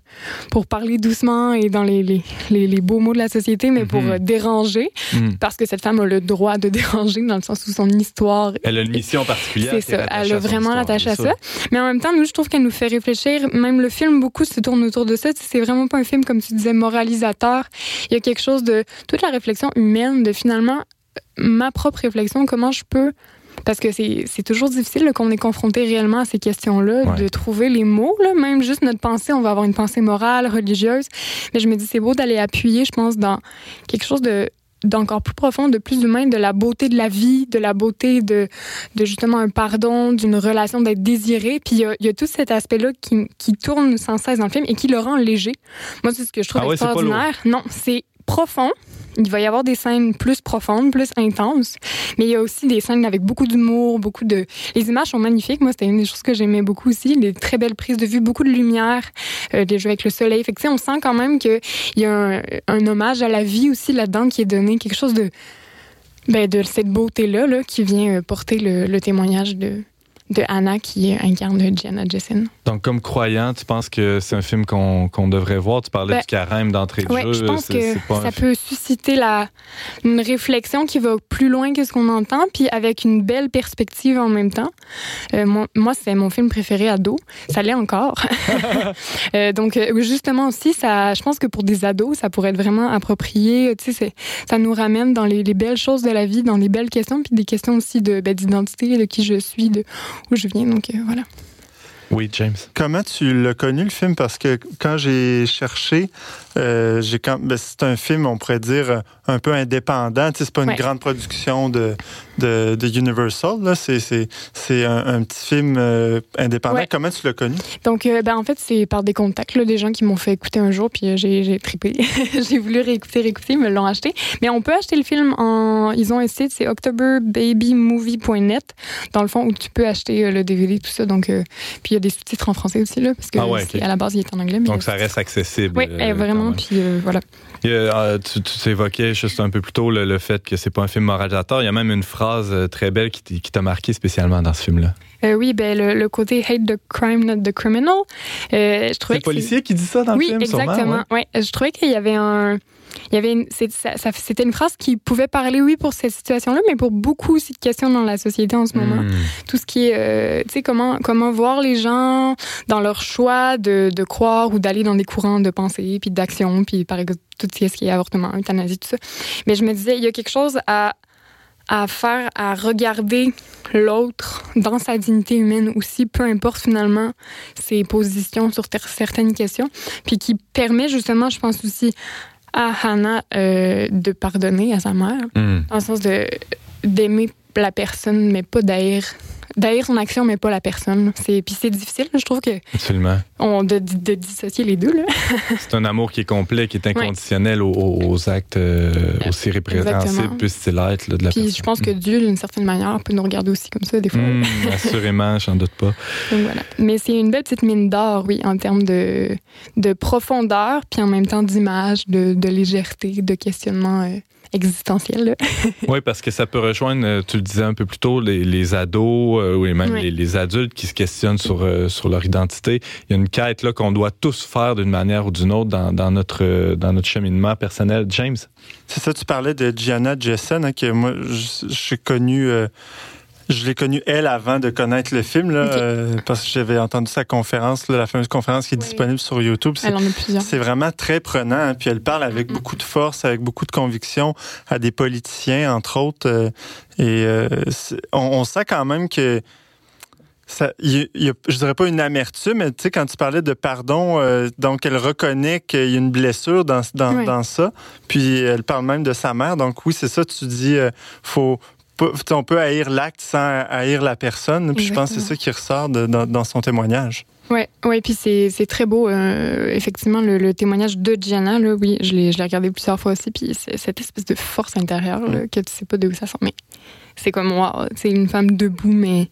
pour parler doucement et dans les, les, les, les beaux mots de la société, mais pour Mhm. euh, déranger, Hmm. parce que cette femme a le droit de (laughs) déranger, dans le sens où son histoire Elle a une mission particulière. c'est ça. Elle a vraiment à ça. Mais en même temps, nous, je trouve qu'elle nous fait réfléchir. Même le film, beaucoup se tourne autour de ça. C'est vraiment pas un film, comme tu disais, moralisateur. Il y a quelque chose de toute la réflexion humaine, de finalement ma propre réflexion, comment je peux. Parce que c'est toujours difficile qu'on est confronté réellement à ces questions-là, Ouais. de trouver les mots, là, même juste notre pensée. On va avoir une pensée morale, religieuse. Mais je me dis, c'est beau d'aller appuyer, je pense, dans quelque chose de d'encore plus profond, de plus humain, de la beauté de la vie, de la beauté de, de justement un pardon, d'une relation d'être désiré. Puis il y a, y a tout cet aspect-là qui, qui tourne sans cesse dans le film et qui le rend léger. Moi, c'est ce que je trouve Ah ouais, extraordinaire. non, c'est profond, il va y avoir des scènes plus profondes, plus intenses, mais il y a aussi des scènes avec beaucoup d'humour, beaucoup de... Les images sont magnifiques. Moi, c'était une des choses que j'aimais beaucoup aussi. Les très belles prises de vue, beaucoup de lumière, euh, des jeux avec le soleil. Fait que, on sent quand même qu'il y a un, hommage à la vie aussi là-dedans qui est donné, quelque chose de... Ben, de cette beauté-là là, qui vient euh, porter le témoignage de, de Anna qui incarne Gianna Jessen. Donc, comme croyant, tu penses que c'est un film qu'on devrait voir? Tu parlais ben, du carême d'entrée de jeu. je pense que ça peut susciter la, une réflexion qui va plus loin que ce qu'on entend, puis avec une belle perspective en même temps. Euh, moi, c'est mon film préféré ado. Ça l'est encore. (laughs) (laughs) euh, donc, euh, justement aussi, ça, je pense que pour des ados, ça pourrait être vraiment approprié. Tu sais, ça nous ramène dans les, les, belles choses de la vie, dans les belles questions, puis des questions aussi de ben, d'identité, de qui je suis, de où je viens. Donc, euh, voilà. Oui, James. Comment tu l'as connu le film? Parce que quand j'ai cherché, euh. Ben, c'est un film, on pourrait dire, un peu indépendant. Tu sais, c'est pas une grande production de, de, de Universal. C'est, un, petit film euh, indépendant. Comment tu l'as connu? Donc, euh, ben, en fait, c'est par des contacts, là, des gens qui m'ont fait écouter un jour, puis j'ai, j'ai trippé. (laughs) j'ai voulu réécouter, réécouter, ils me l'ont acheté. Mais on peut acheter le film en. Ils ont un site, c'est octoberbabymovie.net, dans le fond, où tu peux acheter le DVD, tout ça. Donc, puis il y a des sous-titres en français aussi, là, parce que ah à la base, il est en anglais. Donc, ça reste accessible. Oui, vraiment. Puis euh, voilà. Ah, tu, tu évoquais juste un peu plus tôt le, fait que c'est pas un film moralisateur. Il y a même une phrase euh, très belle qui t'a marqué spécialement dans ce film-là. Euh, oui, ben, le, côté hate the crime, not the criminal. c'est le policier qui dit ça dans le film, Oui, exactement. Ouais. Je trouvais qu'il y avait un il y avait c'était une phrase qui pouvait parler, oui, pour cette situation-là, mais pour beaucoup aussi de questions dans la société en ce moment. Hmm. Tout ce qui est, euh, tu sais, comment, comment voir les gens dans leur choix de, de croire ou d'aller dans des courants de pensée, puis d'action, puis par exemple, tout ce qui est avortement, euthanasie, tout ça. Mais je me disais, il y a quelque chose à à faire, à regarder l'autre dans sa dignité humaine aussi, peu importe finalement ses positions sur certaines questions, puis qui permet justement, je pense aussi, à Hannah euh, de pardonner à sa mère, hmm. dans le sens de d'aimer la personne, mais pas d'haïr d'haïr son action, mais pas la personne. C'est, puis c'est difficile, je trouve que. Absolument. On, de, de, dissocier les deux. Là. (laughs) c'est un amour qui est complet, qui est inconditionnel aux, actes euh, aussi répréhensibles, puissent-ils être de la puis je pense que Dieu, d'une certaine manière, peut nous regarder aussi comme ça, des fois. Mmh, (laughs) assurément, j'en doute pas. Donc, voilà. Mais c'est une belle petite mine d'or, oui, en termes de, de profondeur, puis en même temps d'image, de, de légèreté, de questionnement. Euh, existentielle. (laughs) oui, parce que ça peut rejoindre, euh, tu le disais un peu plus tôt, les, ados euh, ou même les, adultes qui se questionnent sur, euh, sur leur identité. Il y a une quête là qu'on doit tous faire d'une manière ou d'une autre dans, dans, notre, dans notre cheminement personnel. James? C'est ça, tu parlais de Gianna Jessen, hein, que moi, je, suis connu je l'ai connue, elle, avant de connaître le film, là, euh, parce que j'avais entendu sa conférence, la fameuse conférence qui est disponible sur YouTube. C'est vraiment très prenant. Hein, puis elle parle avec beaucoup de force, avec beaucoup de conviction à des politiciens, entre autres. Euh, et euh, on, sent quand même que ça, y, y a, je dirais pas une amertume, mais tu sais, quand tu parlais de pardon, donc elle reconnaît qu'il y a une blessure dans, dans, dans, ça, puis elle parle même de sa mère. Donc oui, c'est ça, tu dis, faut, on peut haïr l'acte sans haïr la personne. Puis je pense que c'est ça qui ressort dans, son témoignage. Oui, ouais, puis c'est très beau. Euh, effectivement, le, témoignage de Gianna, là, oui, je l'ai regardé plusieurs fois aussi. Puis cette espèce de force intérieure là, que tu sais pas d'où ça sort. Mais c'est comme moi, c'est une femme debout, mais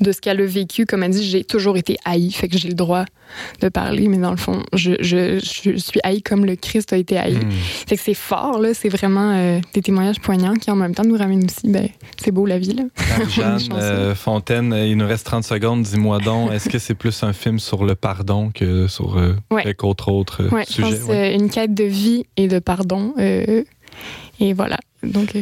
de ce qu'elle a vécu. Comme elle dit, j'ai toujours été haï, fait que j'ai le droit de parler, mais dans le fond, je, je, je suis haï comme le Christ a été haï. Hmm. Fait que c'est fort, là. C'est vraiment euh, des témoignages poignants qui, en même temps, nous ramènent aussi, ben, c'est beau la vie, là. (laughs) Jeanne euh, Fontaine, il nous reste 30 secondes. Dis-moi donc, est-ce que c'est plus un film sur le pardon que sur euh, quelque autre, autre sujet? Je pense une quête de vie et de pardon. et voilà. Donc.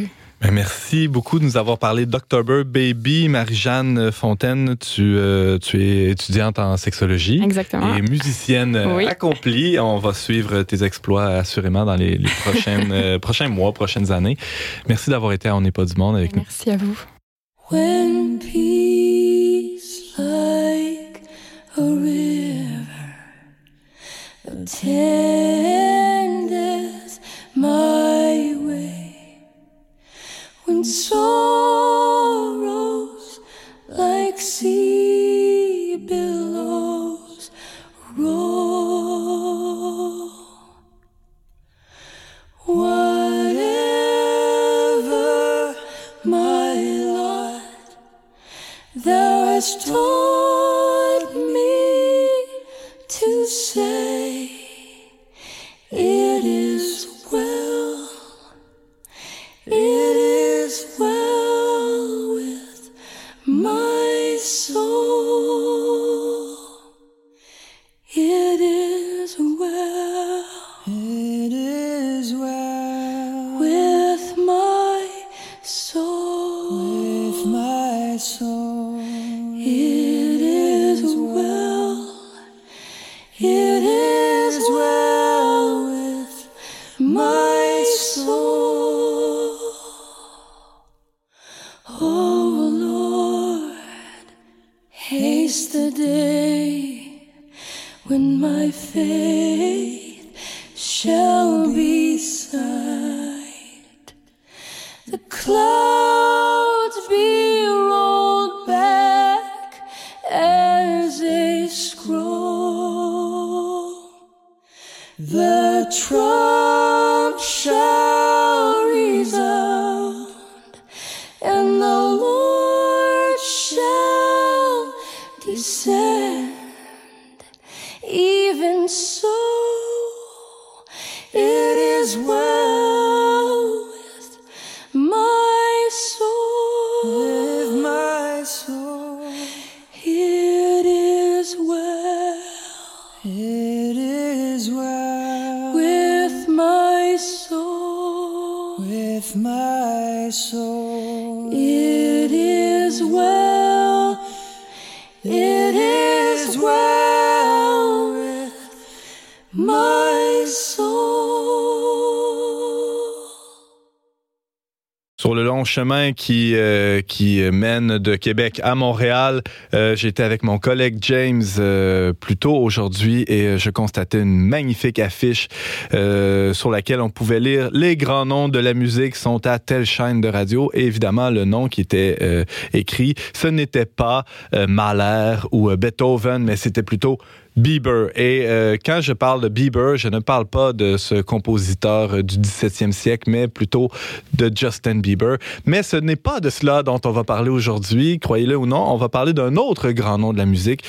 Ben, merci beaucoup de nous avoir parlé d'October Baby. Marie-Jeanne Fontaine, tu, euh, tu es étudiante en sexologie. Exactement. Et musicienne euh, accomplie. On va suivre tes exploits assurément dans les, prochaines, (laughs) euh, prochains mois, prochaines années. Merci d'avoir été à On n'est pas du monde avec nous. Merci à vous. When peace like a river sorrows like sea billows roll. Whatever my lot, thou hast told. Chemin qui, euh, qui mène de Québec à Montréal, euh, j'étais avec mon collègue James euh, plus tôt aujourd'hui et je constatais une magnifique affiche sur laquelle on pouvait lire les grands noms de la musique sont à telle chaîne de radio et évidemment le nom qui était écrit, ce n'était pas Mahler ou Beethoven, mais c'était plutôt Bieber. Et euh, quand je parle de Bieber, je ne parle pas de ce compositeur euh, du 17e siècle, mais plutôt de Justin Bieber. Mais ce n'est pas de cela dont on va parler aujourd'hui, croyez-le ou non. On va parler d'un autre grand nom de la musique.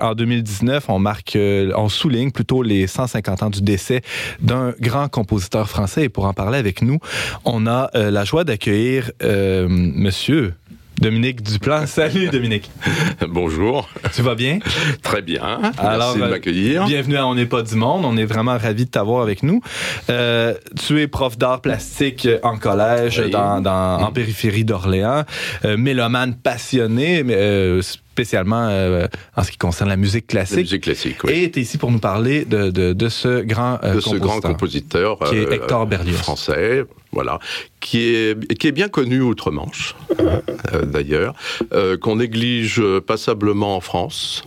En 2019, on marque, euh, on souligne plutôt les 150 ans du décès d'un grand compositeur français. Et pour en parler avec nous, on a euh, la joie d'accueillir euh, Monsieur Dominique Duplan. Salut Dominique. (laughs) Bonjour, Tu vas bien? très bien. Alors, Merci de euh, m'accueillir. Bienvenue à On n'est pas du monde. On est vraiment ravis de t'avoir avec nous. Euh, tu es prof d'art plastique en collège, Oui. dans, dans- en périphérie d'Orléans, euh, mélomane passionné, mais, euh, spécialement euh, en ce qui concerne la musique La classique. musique classique, oui. Et tu es ici pour nous parler de, de, de ce grand euh, de ce grand compositeur. compositeur qui est euh, Hector Berlioz. français, voilà, qui est qui est bien connu outre-Manche, euh, d'ailleurs, qu'on néglige passablement en France.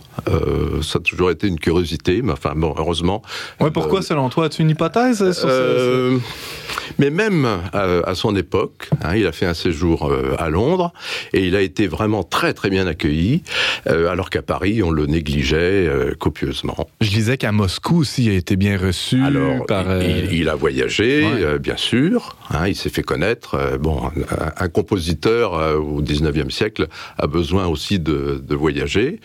Ça a toujours été une curiosité, mais enfin bon, heureusement. Ouais, pourquoi, selon toi? As-tu une hypothèse sur ce- mais même à son époque, hein, il a fait un séjour à Londres et il a été vraiment très très bien accueilli, alors qu'à Paris on le négligeait euh, copieusement. Je disais qu'à Moscou aussi, il a été bien reçu Alors, par... euh, il, il a voyagé, Ouais. euh, bien sûr. hein, il s'est fait connaître. euh, bon, un, un compositeur euh, au 19e siècle a besoin aussi de, de voyager.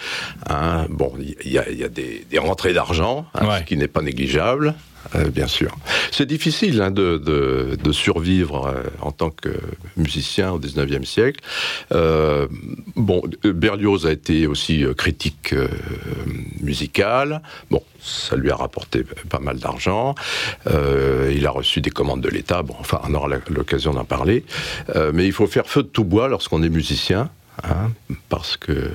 hein. bon, il y a, il y a des, des rentrées d'argent, hein, Ouais. ce qui n'est pas négligeable. Euh, bien sûr. C'est difficile hein, de, de, survivre euh, en tant que musicien au 19e siècle. Euh, bon, Berlioz a été aussi critique musical. Bon, ça lui a rapporté pas mal d'argent. Il a reçu des commandes de l'État. Bon, enfin, on aura l'occasion d'en parler. Mais il faut faire feu de tout bois lorsqu'on est musicien. hein, parce que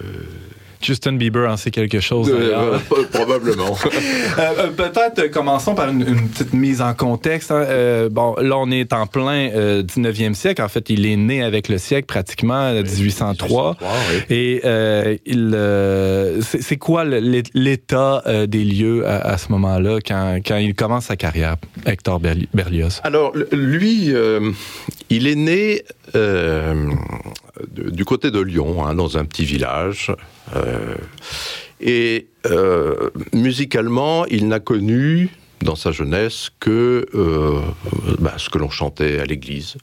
Justin Bieber en sait quelque chose. d'ailleurs. Euh, probablement. (laughs) Euh, euh, Peut-être euh, commençons par une, une petite mise en contexte. hein. Euh, bon, là, on est en plein euh, 19e siècle. En fait, il est né avec le siècle pratiquement, euh, 1803. oui. Et euh, il, euh, c'est quoi l'état euh, des lieux à, à ce moment-là quand, quand il commence sa carrière, Hector Berli- Berlioz? Alors, lui, euh, il est né euh, du côté de Lyon, hein, dans un petit village. Euh, et euh, musicalement, il n'a connu dans sa jeunesse que euh, bah, ce que l'on chantait à l'église.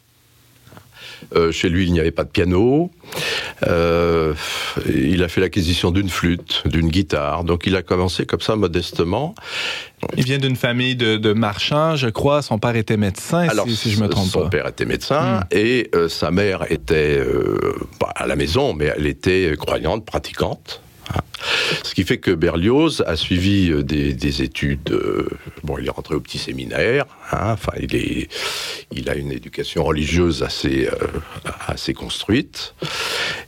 Euh, chez lui, il n'y avait pas de piano. Euh, il a fait l'acquisition d'une flûte, d'une guitare. Donc, il a commencé comme ça, modestement. Il vient d'une famille de, de marchands, je crois. Son père était médecin, si, si je me trompe son pas. père était médecin Hmm. et euh, sa mère était pas à la maison, mais elle était croyante, pratiquante. Hein. Ce qui fait que Berlioz a suivi euh, des, des études. euh, bon, il est rentré au petit séminaire. hein, Enfin, il a une éducation religieuse assez, euh, construite.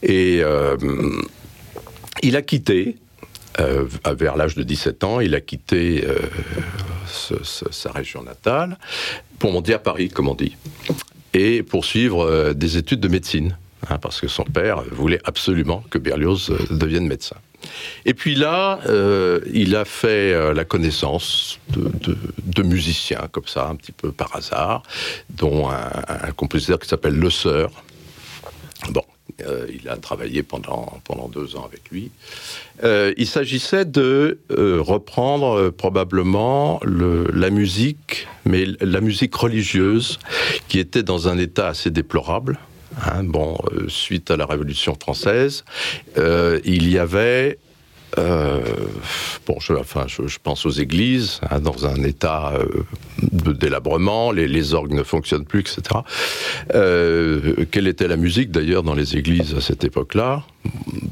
Et il a quitté. vers l'âge de 17 ans, il a quitté sa région natale pour monter à Paris, comme on dit, et poursuivre des études de médecine, hein, parce que son père voulait absolument que Berlioz devienne médecin. Et puis là, euh, il a fait euh, la connaissance de, de, musiciens, comme ça, un petit peu par hasard, dont un, compositeur qui s'appelle Le Sœur. Bon, euh, il a travaillé pendant, pendant deux ans avec lui. Il s'agissait de reprendre probablement le, la musique, mais la musique religieuse, qui était dans un état assez déplorable. Hein, bon, euh, suite à la Révolution française, euh, il y avait euh, bon, je, pense aux églises, hein, dans un état de délabrement, les, orgues ne fonctionnent plus, etc. Quelle était la musique d'ailleurs dans les églises à cette époque-là?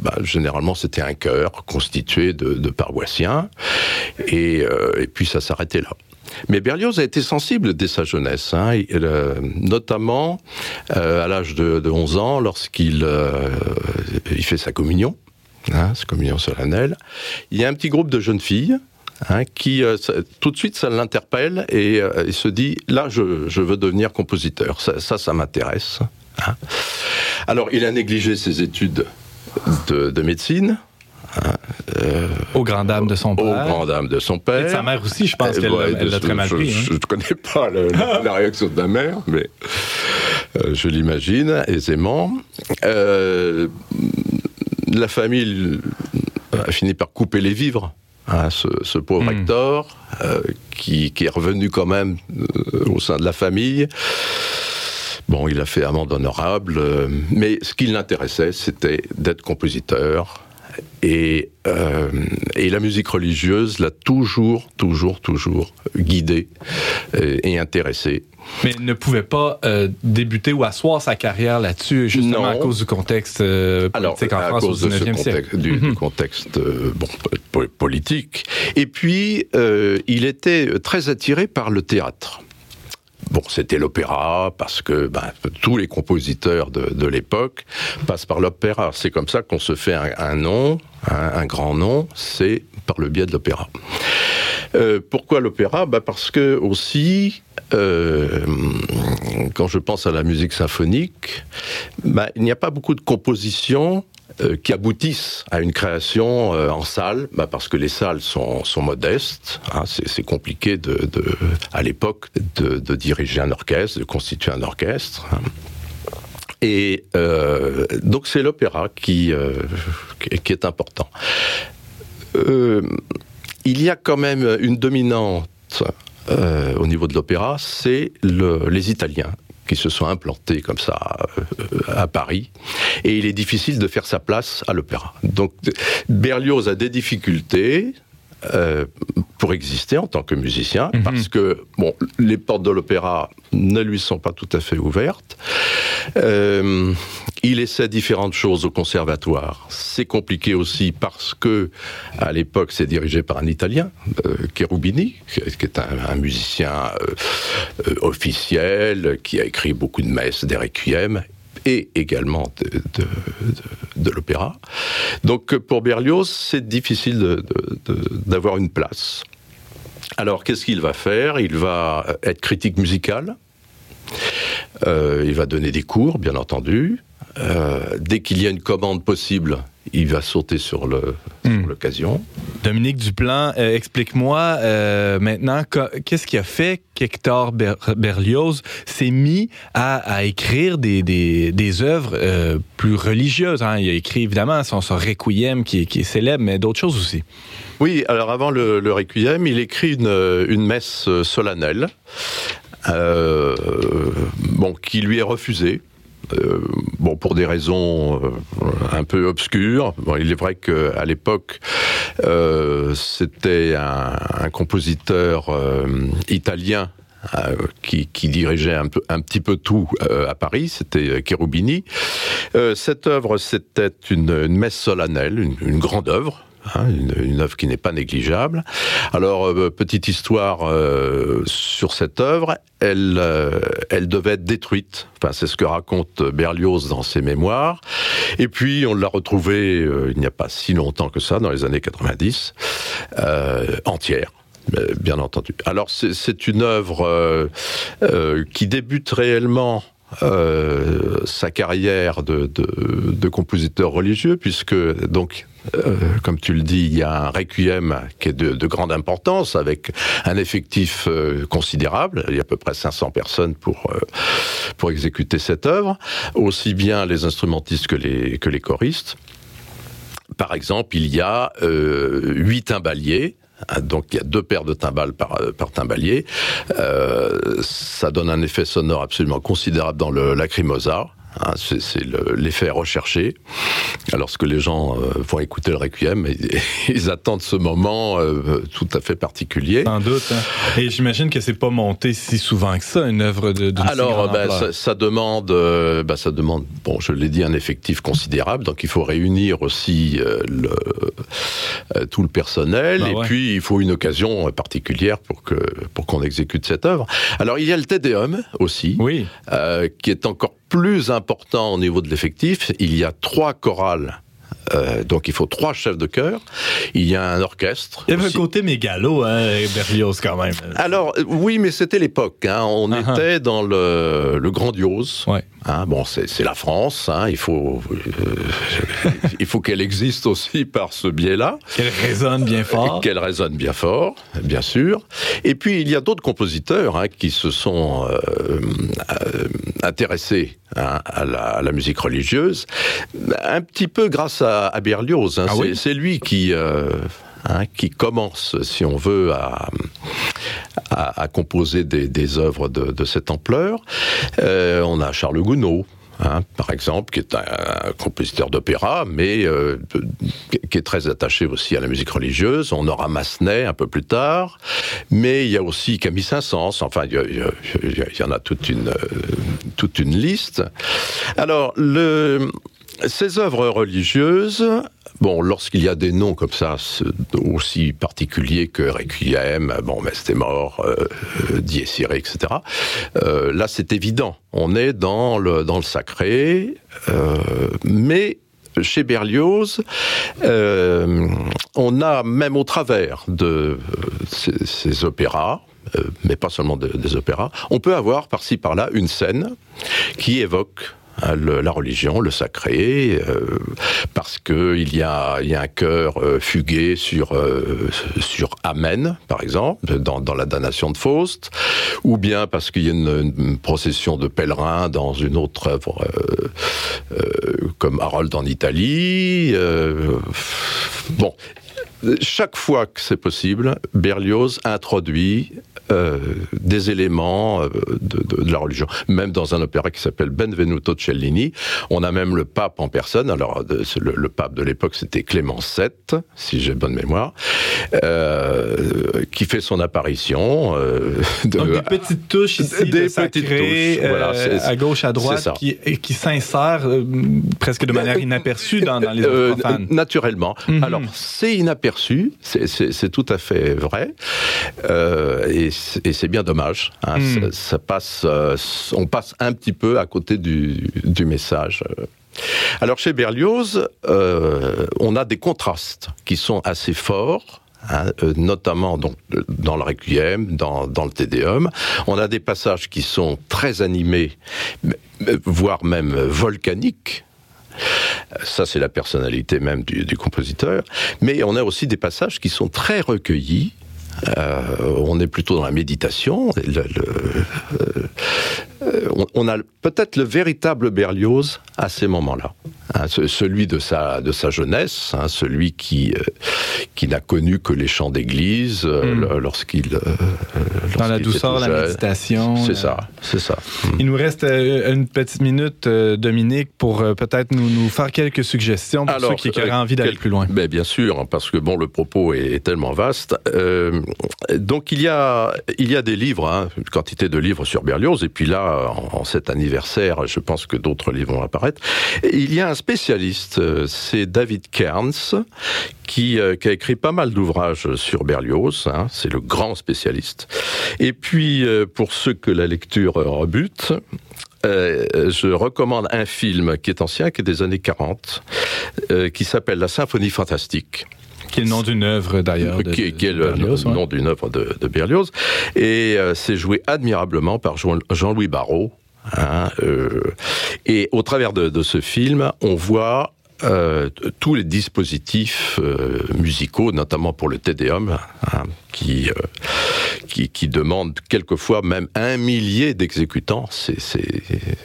Bah, Généralement, c'était un chœur constitué de, paroissiens, et puis ça s'arrêtait là. Mais Berlioz a été sensible dès sa jeunesse, hein, euh, notamment euh, à l'âge de, de, 11 ans, lorsqu'il euh, fait sa communion hein, c'est communion solennelle. Il y a un petit groupe de jeunes filles hein, qui, tout de suite, ça l'interpelle et il se dit là, je, veux devenir compositeur. Ça, ça, m'intéresse. Alors, il a négligé ses études de, de médecine. Hein, euh, aux grandes dames de son père. Aux grandes dames de son père. Et de sa mère aussi, je pense qu'elle ouais, l'a très mal pris. Je ne hein. connais pas le, la, (laughs) la, réaction de la mère, mais euh, je l'imagine aisément. Euh, la famille a fini par couper les vivres à ce, ce pauvre mmh. Hector, euh, qui, qui, est revenu quand même au sein de la famille. Bon, il a fait amende honorable, mais ce qui l'intéressait, c'était d'être compositeur. Et, euh, et, la musique religieuse l'a toujours, toujours, toujours guidé et, et intéressé. Mais il ne pouvait pas euh, débuter ou asseoir sa carrière là-dessus, justement non. à cause du contexte euh, politique Alors, en France cause au 19e siècle. Du, mm -hmm. du contexte euh, bon, politique. Et puis, euh, il était très attiré par le théâtre. Bon, c'était l'opéra, parce que ben, tous les compositeurs de, l'époque passent par l'opéra. C'est comme ça qu'on se fait un, nom, un, un, grand nom, c'est par le biais de l'opéra. Euh, pourquoi l'opéra? Bah Parce que aussi, euh, quand je pense à la musique symphonique, bah, il n'y a pas beaucoup de compositions euh, qui aboutissent à une création euh, en salle, bah parce que les salles sont, modestes. Hein, c'est compliqué à l'époque de, diriger un orchestre, de constituer un orchestre. Hein. Et euh, donc c'est l'opéra qui, est important. Il y a quand même une dominante au niveau de l'opéra, c'est le, les Italiens qui se sont implantés comme ça euh, à Paris. Et il est difficile de faire sa place à l'opéra. Donc Berlioz a des difficultés. Euh, pour exister en tant que musicien, -hmm. parce que bon, les portes de l'opéra ne lui sont pas tout à fait ouvertes. Euh, il essaie différentes choses au conservatoire. C'est compliqué aussi parce que à l'époque c'est dirigé par un Italien, euh, Cherubini, qui est un, un musicien euh, officiel, qui a écrit beaucoup de messes, des requiems et également de, l'opéra. Donc pour Berlioz, c'est difficile d'avoir une place. Alors qu'est-ce qu'il va faire? Il va être critique musical, euh, il va donner des cours, bien entendu. Euh, dès qu'il y a une commande possible, il va sauter sur l'occasion. Mmh. Dominique Duplan, euh, explique-moi euh, maintenant qu'est-ce qui a fait qu'Hector Ber Berlioz s'est mis à, à, écrire des, des, des œuvres euh, plus religieuses. Hein? Il a écrit évidemment son, son Requiem qui, qui, est célèbre, mais d'autres choses aussi. Oui, alors avant le, le Requiem, il écrit une, une messe solennelle. Bon, qui lui est refusée. Euh, bon, pour des raisons euh, un peu obscures. Il est vrai qu'à l'époque, euh, c'était un, compositeur italien qui, dirigeait un, petit peu tout à Paris, c'était Cherubini. cette œuvre, c'était une, une, messe solennelle, une, une grande œuvre, Hein, une, œuvre qui n'est pas négligeable. Alors, euh, petite histoire euh, sur cette œuvre, elle, euh, elle devait être détruite. Enfin, c'est ce que raconte Berlioz dans ses mémoires. Et puis, on l'a retrouvée il n'y a pas si longtemps que ça, dans les années 90, euh, entière bien entendu. Alors c'est une œuvre qui débute réellement euh, sa carrière de, de, de, compositeur religieux, puisque donc. Euh, comme tu le dis, il y a un requiem qui est de, de grande importance, avec un effectif euh, considérable. Il y a à peu près 500 personnes pour euh, pour exécuter cette œuvre, aussi bien les instrumentistes que les que les choristes. Par exemple, il y a huit timbaliers donc il y a deux paires de timbales par, par timbalier. Euh, ça donne un effet sonore absolument considérable dans le lacrimosa. Hein, c'est l'effet recherché. Alors, ce que les gens euh, vont écouter le requiem, ils, (laughs) ils attendent ce moment euh, tout à fait particulier. Sans doute. Hein. Et j'imagine que c'est pas monté si souvent que ça, une œuvre de. de Alors, ben, ça, ça, demande, euh, ben, ça demande, bon, je l'ai dit, un effectif considérable. Donc, il faut réunir aussi euh, le, euh, tout le personnel, bah, et ouais. puis il faut une occasion particulière pour que pour qu'on exécute cette œuvre. Alors, il y a le Tédéum aussi, oui. qui est encore plus important au niveau de l'effectif. Il y a trois chorales euh, donc il faut trois chefs de chœur. Il y a un orchestre. Il y avait un côté mégalo, hein, Berlioz quand même. Alors oui, mais c'était l'époque. Hein. On uh -huh. était dans le, le grandiose. Ouais. Hein, bon, c'est la France. Il faut, euh, (laughs) il faut qu'elle existe aussi par ce biais-là. Qu'elle résonne bien fort. Qu'elle résonne bien fort, bien sûr. Et puis il y a d'autres compositeurs qui se sont euh, euh, intéressés à, la, à, la, musique religieuse, un petit peu grâce à, à Berlioz. Hein. Ah oui c'est lui qui. Euh, Hein, qui commence, si on veut, à, à, à composer des, des œuvres de, de, cette ampleur. Euh, on a Charles Gounod, Hein, par exemple, qui est un, un compositeur d'opéra, mais euh, qui est très attaché aussi à la musique religieuse. On aura Massenet un peu plus tard, mais il y a aussi Camille Saint-Saëns. Enfin, il y, a, il y, en a toute une, toute une liste. Alors, le, ces œuvres religieuses, Bon, lorsqu'il y a des noms comme ça, aussi particuliers que Requiem, bon, Mest est mort, euh, Irae, etc., euh, là, c'est évident. On est dans le, dans le sacré, euh, mais chez Berlioz, euh, on a même au travers de ces, opéras, euh, mais pas seulement de, des opéras, on peut avoir par-ci par-là une scène qui évoque le, la religion, le sacré, euh, parce que il y a, un cœur euh, fugué sur euh, sur Amen, par exemple, dans, dans la damnation de Faust, ou bien parce qu'il y a une, une, procession de pèlerins dans une autre œuvre comme Harold en Italie. bon, chaque fois que c'est possible, Berlioz introduit euh, des éléments euh, de, de, de, la religion. Même dans un opéra qui s'appelle Benvenuto Cellini, on a même le pape en personne. Alors, le, le pape de l'époque, c'était Clément VII, si j'ai bonne mémoire, euh, qui fait son apparition. Euh, de, Donc, des petites touches ici, des de sacré, petites touches, voilà, euh, à gauche, à droite, qui, qui s'insèrent presque de manière inaperçue dans, dans les profanes. Naturellement. Mm -hmm. Alors, c'est inaperçu, c'est tout à fait vrai. et et c'est bien dommage. Hein, mm. ça, ça, passe, euh, on passe un petit peu à côté du, du message. Alors chez Berlioz, euh, on a des contrastes qui sont assez forts. Hein, euh, notamment donc, dans le Requiem, dans, dans le Tédéum. On a des passages qui sont très animés, voire même volcaniques, ça, c'est la personnalité même du, du, compositeur. Mais on a aussi des passages qui sont très recueillis, on est plutôt dans la méditation. Le, euh, on, on, a peut-être le véritable Berlioz à ces moments-là. Hein, celui de sa, de sa jeunesse, hein, celui qui, euh, qui n'a connu que les chants d'église mm. lorsqu'il. Euh, dans la douceur, la méditation. C'est ça, c'est ça. Mm. Il nous reste une petite minute, Dominique, pour peut-être nous, nous faire quelques suggestions pour Alors, ceux qui auraient envie d'aller plus loin. Ben, bien sûr, parce que bon, le propos est, est tellement vaste. Euh, donc il y a, il y a des livres, hein, une quantité de livres sur Berlioz, et puis là, en, cet anniversaire, je pense que d'autres livres vont apparaître. Il y a un spécialiste, c'est David qui, euh, qui, a écrit pas mal d'ouvrages sur Berlioz, hein, c'est le grand spécialiste. Et puis, euh, pour ceux que la lecture rebute, euh, je recommande un film qui est ancien, qui est des années 40, euh, qui s'appelle La Symphonie fantastique. Qui est le nom d'une œuvre d'ailleurs. Qui, qui, est le Berlioz, nom ouais. d'une œuvre de, de, Berlioz. Et euh, c'est joué admirablement par Jean-Louis Barrault, Hein, euh, et au travers de, de, ce film, on voit euh, tous les dispositifs euh, musicaux, notamment pour le Tédéum, hein, qui, euh, qui, qui demande quelquefois même un millier d'exécutants. C'est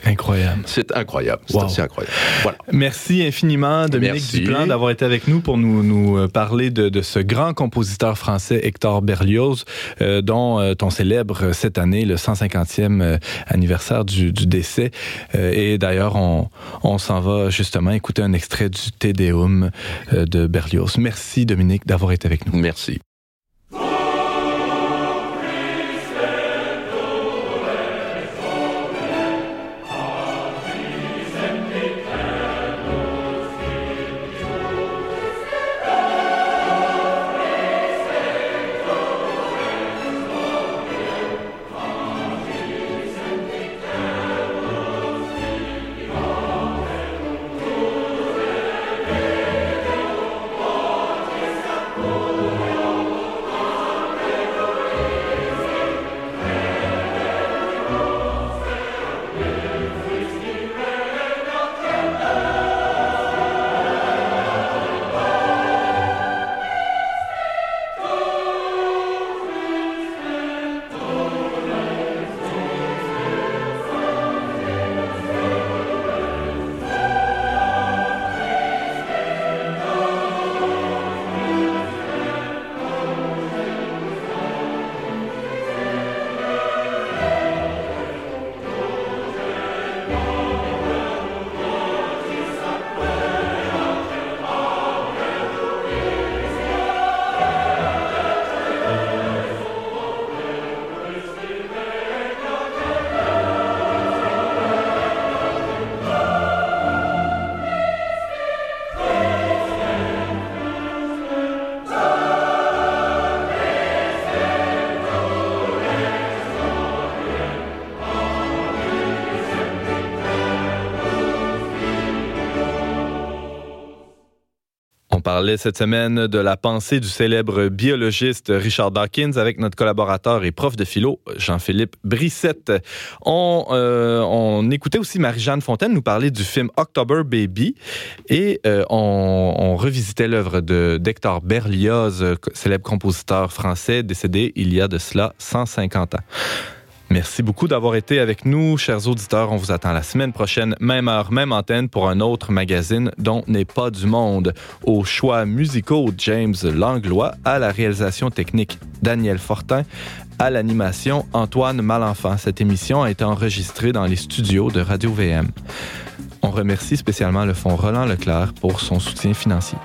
incroyable. C'est incroyable. C'est Wow. assez incroyable. Voilà. Merci infiniment, Dominique Merci. Duplan, d'avoir été avec nous pour nous, nous euh, parler de, de ce grand compositeur français, Hector Berlioz, dont on célèbre cette année le 150e euh, anniversaire du, du décès. Et d'ailleurs, on, on s'en va justement écouter un extrait du Te euh, de Berlioz. Merci, Dominique, d'avoir été avec nous. Merci. Parlait cette semaine de la pensée du célèbre biologiste Richard Dawkins avec notre collaborateur et prof de philo Jean-Philippe Brissette. On, euh, on écoutait aussi Marie-Jeanne Fontaine nous parler du film October Baby et euh, on, revisitait l'œuvre d'Hector Berlioz, célèbre compositeur français décédé il y a de cela 150 ans. Merci beaucoup d'avoir été avec nous, chers auditeurs. On vous attend la semaine prochaine, même heure, même antenne, pour un autre magazine dont n'est pas du monde. Aux choix musicaux, James Langlois, à la réalisation technique, Daniel Fortin, à l'animation, Antoine Malenfant. Cette émission a été enregistrée dans les studios de Radio-VM. On remercie spécialement le Fonds Roland Leclerc pour son soutien financier.